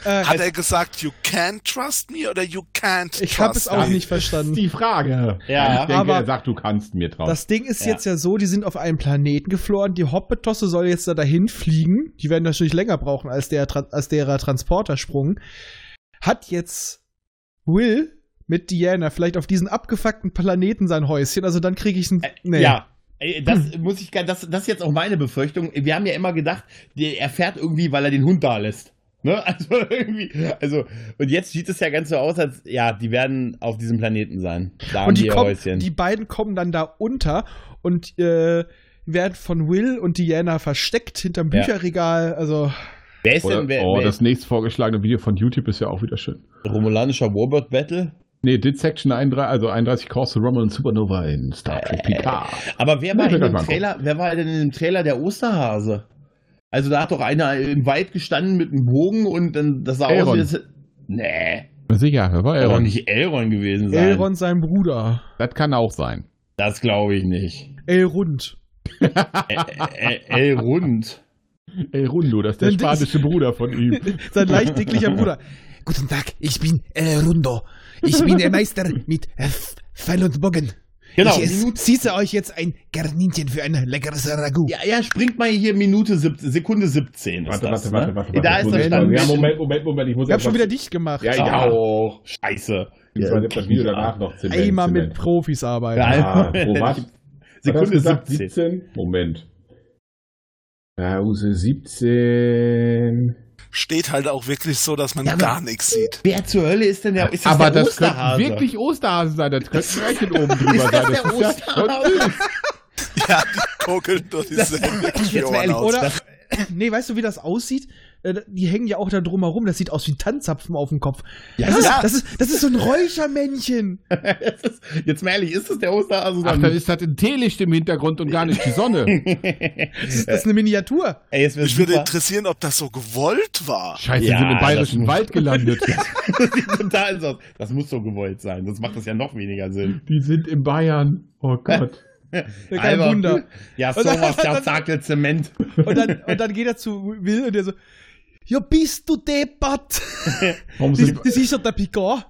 Äh, Hat er gesagt, you can't trust me oder you can't ich habe es trust auch me? nicht Das ist verstanden. die Frage. Ja, ich denke, aber- er sagt, du kannst mir trauen. Das Ding ist Ja. jetzt ja so, die sind auf einen Planeten geflohen. Die Hoppetosse soll jetzt da dahin fliegen. Die werden natürlich länger brauchen als der als derer Transportersprung. Hat jetzt Will mit Diana vielleicht auf diesen abgefuckten Planeten sein Häuschen? Also dann kriege ich ein. Nee. Ja. Ey, Das muss ich gar- das, das ist jetzt auch meine Befürchtung. Wir haben ja immer gedacht, er fährt irgendwie, weil er den Hund da lässt. Ne? Also irgendwie, also, und jetzt sieht es ja ganz so aus, als, ja, die werden auf diesem Planeten sein. Da Und die kommen, Häuschen. die beiden kommen dann da unter und äh, werden von Will und Diana versteckt hinterm Ja. Bücherregal. Also wer ist Oder, denn, wer, oh, wer das nächst vorgeschlagene Video von YouTube ist ja auch wieder schön. Romulanischer Warbird Battle? Nee, Dit Section 31, also 31 Calls to Romulan Supernova in Star Trek PK. Aber wer war in dem Trailer, wer war denn in dem Trailer der Osterhase? Also da hat doch einer im Wald gestanden mit einem Bogen und dann das sah aus Elrond. wie das, Nee, Sicher, wer war kann doch nicht Elrond gewesen sein. Elrond sein Bruder. Das kann auch sein. Das glaube ich nicht. Elrond. El- Elrond. El Rundo, das ist der das- spanische Bruder von ihm. Sein leicht dicklicher Bruder. Guten Tag, ich bin El Rundo. Ich bin der Meister mit äh, Pfeil und Bogen. Genau, ich schieße euch jetzt ein Garninchen für ein leckeres Ragout. Ja, ja, springt mal hier Minute sieb- Sekunde 17. Ist Warte, das, warte, ne? warte, warte, warte. Da ist das Stand. Ja, Moment, Moment, Moment. Ich muss Ich hab schon wieder dicht gemacht. Ja, ich Ja, auch. scheiße. Ich weiß, das Video danach noch Zement, Einmal mit. Profis arbeiten. Ja. Ah, wo war's? Sekunde gesagt? 17. 17? Moment. Pause 17. Steht halt auch wirklich so, dass man Ja, gar nichts sieht. Wer zur Hölle ist denn der? Ist das Aber der das könnte Osterhase? wirklich Osterhase sein. Das könnte ein Märchen oben drüber Ist das sein. der ist ja Osterhase? Ja, die guckeln durch die. Oder, nee, weißt du, wie das aussieht? Äh, Die hängen ja auch da drumherum. Das sieht aus wie ein Tanzzapfen auf dem Kopf. Das, ist, Ja. das, ist, das ist so ein Räuchermännchen. Das ist- Jetzt mal ehrlich, ist das der Osterhase? Ach, dann ist das ein Teelicht im Hintergrund und gar nicht die Sonne. Das ist, das ist eine Miniatur. Ey, Mich würde super. interessieren, ob das so gewollt war. Scheiße, Ja, wir sind im bayerischen das- Wald gelandet. Das sieht total so aus. Das muss so gewollt sein, sonst macht das ja noch weniger Sinn. Die sind in Bayern. Oh Gott. Ja, kein Wunder. Ja, sowas, der Zement. Und dann, und dann geht er zu Will und der so, ja, bist du deppert? Warum Das, das ist doch der Picard.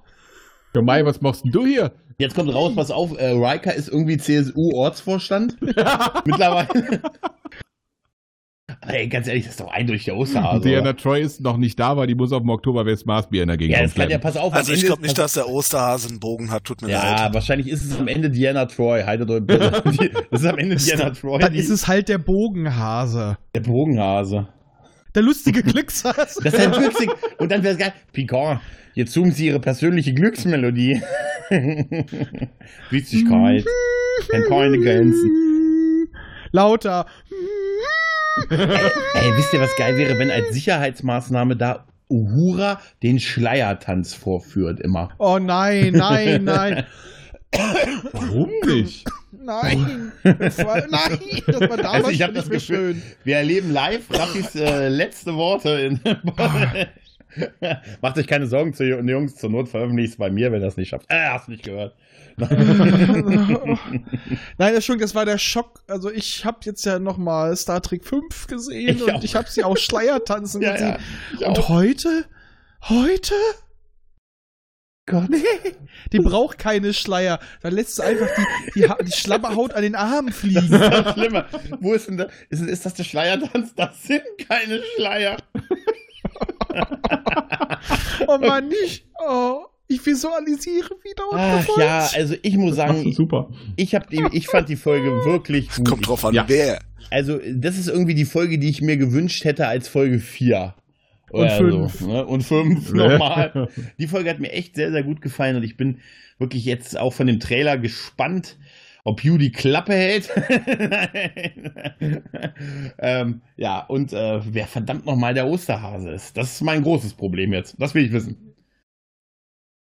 Ja, Mai, was machst denn du hier? Jetzt kommt raus, pass auf, äh, Riker ist irgendwie CSU-Ortsvorstand. Mittlerweile. Ey, ganz ehrlich, das ist doch eindeutig der Osterhase. Diana oder? Troy ist noch nicht da, weil die muss auf dem Oktoberfest Marsbier in der Gegend Ja, das kann ja, pass auf. Also ich glaube nicht, dass der Osterhase einen Bogen hat, tut mir Ja, leid. wahrscheinlich ist es am Ende Diana Troy. Haltet euch bitte. Das ist am Ende Diana Troy, Dann ist es halt der Bogenhase. der Bogenhase. Der lustige Glückshase. Das ist ein Glücksig. Und dann wäre es geil. Picard, jetzt zoomen Sie Ihre persönliche Glücksmelodie. Witzigkeit. Kennt keine Grenzen. Lauter. Ey, wisst ihr, was geil wäre, wenn als Sicherheitsmaßnahme da Uhura den Schleiertanz vorführt immer. Oh nein, nein, nein, Warum nicht? nein. Das war, nein, das war damals Also ich habe das Gefühl, schön. wir erleben live Raffis äh, letzte Worte. In Macht euch keine Sorgen, zu, Jungs, zur Not veröffentlicht es bei mir, wenn das nicht schafft. Äh, hast nicht gehört. Nein, Entschuldigung, das war der Schock. Also ich habe jetzt ja noch mal Star Trek 5 gesehen Ich und auch. ich habe sie auch Schleiertanzen Ja, gesehen. ja, und auch. heute? Heute? Gott. Nee, die braucht keine Schleier. Dann lässt sie einfach die, die, Ha- die Schlammerhaut an den Armen fliegen. Das ist schlimmer. Wo ist denn da? Ist, ist das der Schleiertanz? Das sind keine Schleier. Oh Mann, nicht. Oh, ich visualisiere wieder Ach gefolgt. ja, also ich muss du sagen, super. ich, hab die, ich fand die Folge wirklich gut. Kommt drauf an, Ja. wer. Also, das ist irgendwie die Folge, die ich mir gewünscht hätte als Folge 4. Oder fünf. So, ne? Und 5 nochmal. Die Folge hat mir echt sehr, sehr gut gefallen und ich bin wirklich jetzt auch von dem Trailer gespannt, ob Hugh die Klappe hält. ähm, ja, und äh, wer verdammt nochmal der Osterhase ist. Das ist mein großes Problem jetzt. Das will ich wissen.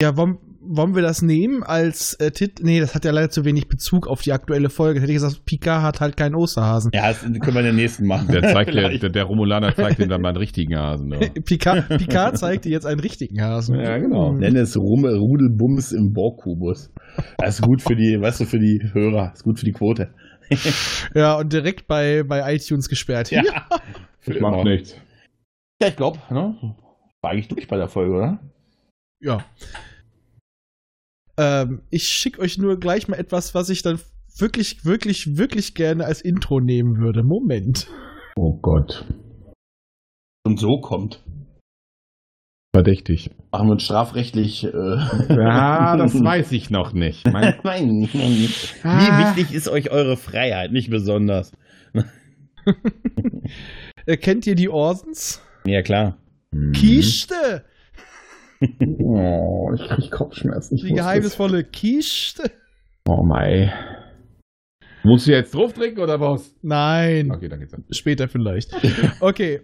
Ja, wollen, wollen wir das nehmen als äh, Tit? Nee, das hat ja leider zu wenig Bezug auf die aktuelle Folge. Hätte ich gesagt, Picard hat halt keinen Osterhasen. Ja, das können wir in den nächsten machen. Der, zeigt dir, Vielleicht. der, der Romulaner zeigt ihm dann mal einen richtigen Hasen. Ja. Picard, Picard zeigt dir jetzt einen richtigen Hasen. Ja, genau. Nenn es Rum Rudelbums im Borgkubus. Das ist gut für die, weißt du, für die Hörer. Das ist gut für die Quote. Ja, und direkt bei, bei iTunes gesperrt. Ja. Für Das macht immer. nichts. Ja, ich glaube, ne? War eigentlich durch bei der Folge, oder? Ja. Ähm, ich schicke euch nur gleich mal etwas, was ich dann wirklich, wirklich, wirklich gerne als Intro nehmen würde. Moment. Oh Gott. Und so kommt. Verdächtig. Machen wir uns strafrechtlich. Äh Ja, das weiß ich noch nicht. Mein, Nein, noch nicht. Wie Ah. wichtig ist euch eure Freiheit? Nicht besonders. Äh, kennt ihr die Orsons? Ja, klar. Mhm. Kiste! Oh, ich krieg Kopfschmerzen. Ich Die geheimnisvolle Kiste? Oh mei. Musst du jetzt drauf trinken oder was? Nein. Okay, dann geht's an. Später vielleicht. Okay.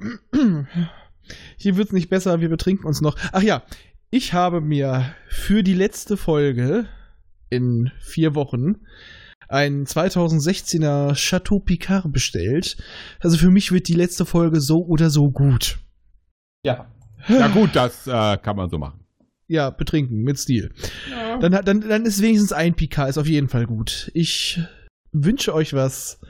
Hier wird's nicht besser, wir betrinken uns noch. Ach ja, ich habe mir für die letzte Folge in vier Wochen ein 2016er Chateau Picard bestellt. Also für mich wird die letzte Folge so oder so gut. Ja. Ja gut, das äh, kann man so machen. Ja, betrinken mit Stil. Dann, hat- dann, dann ist wenigstens ein Picard, ist auf jeden Fall gut. Ich wünsche euch was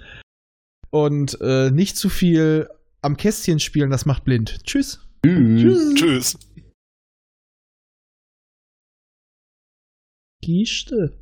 und äh, nicht zu viel am Kästchen spielen, das macht blind. Tschüss. Tschüss. Tschüss. Kiste.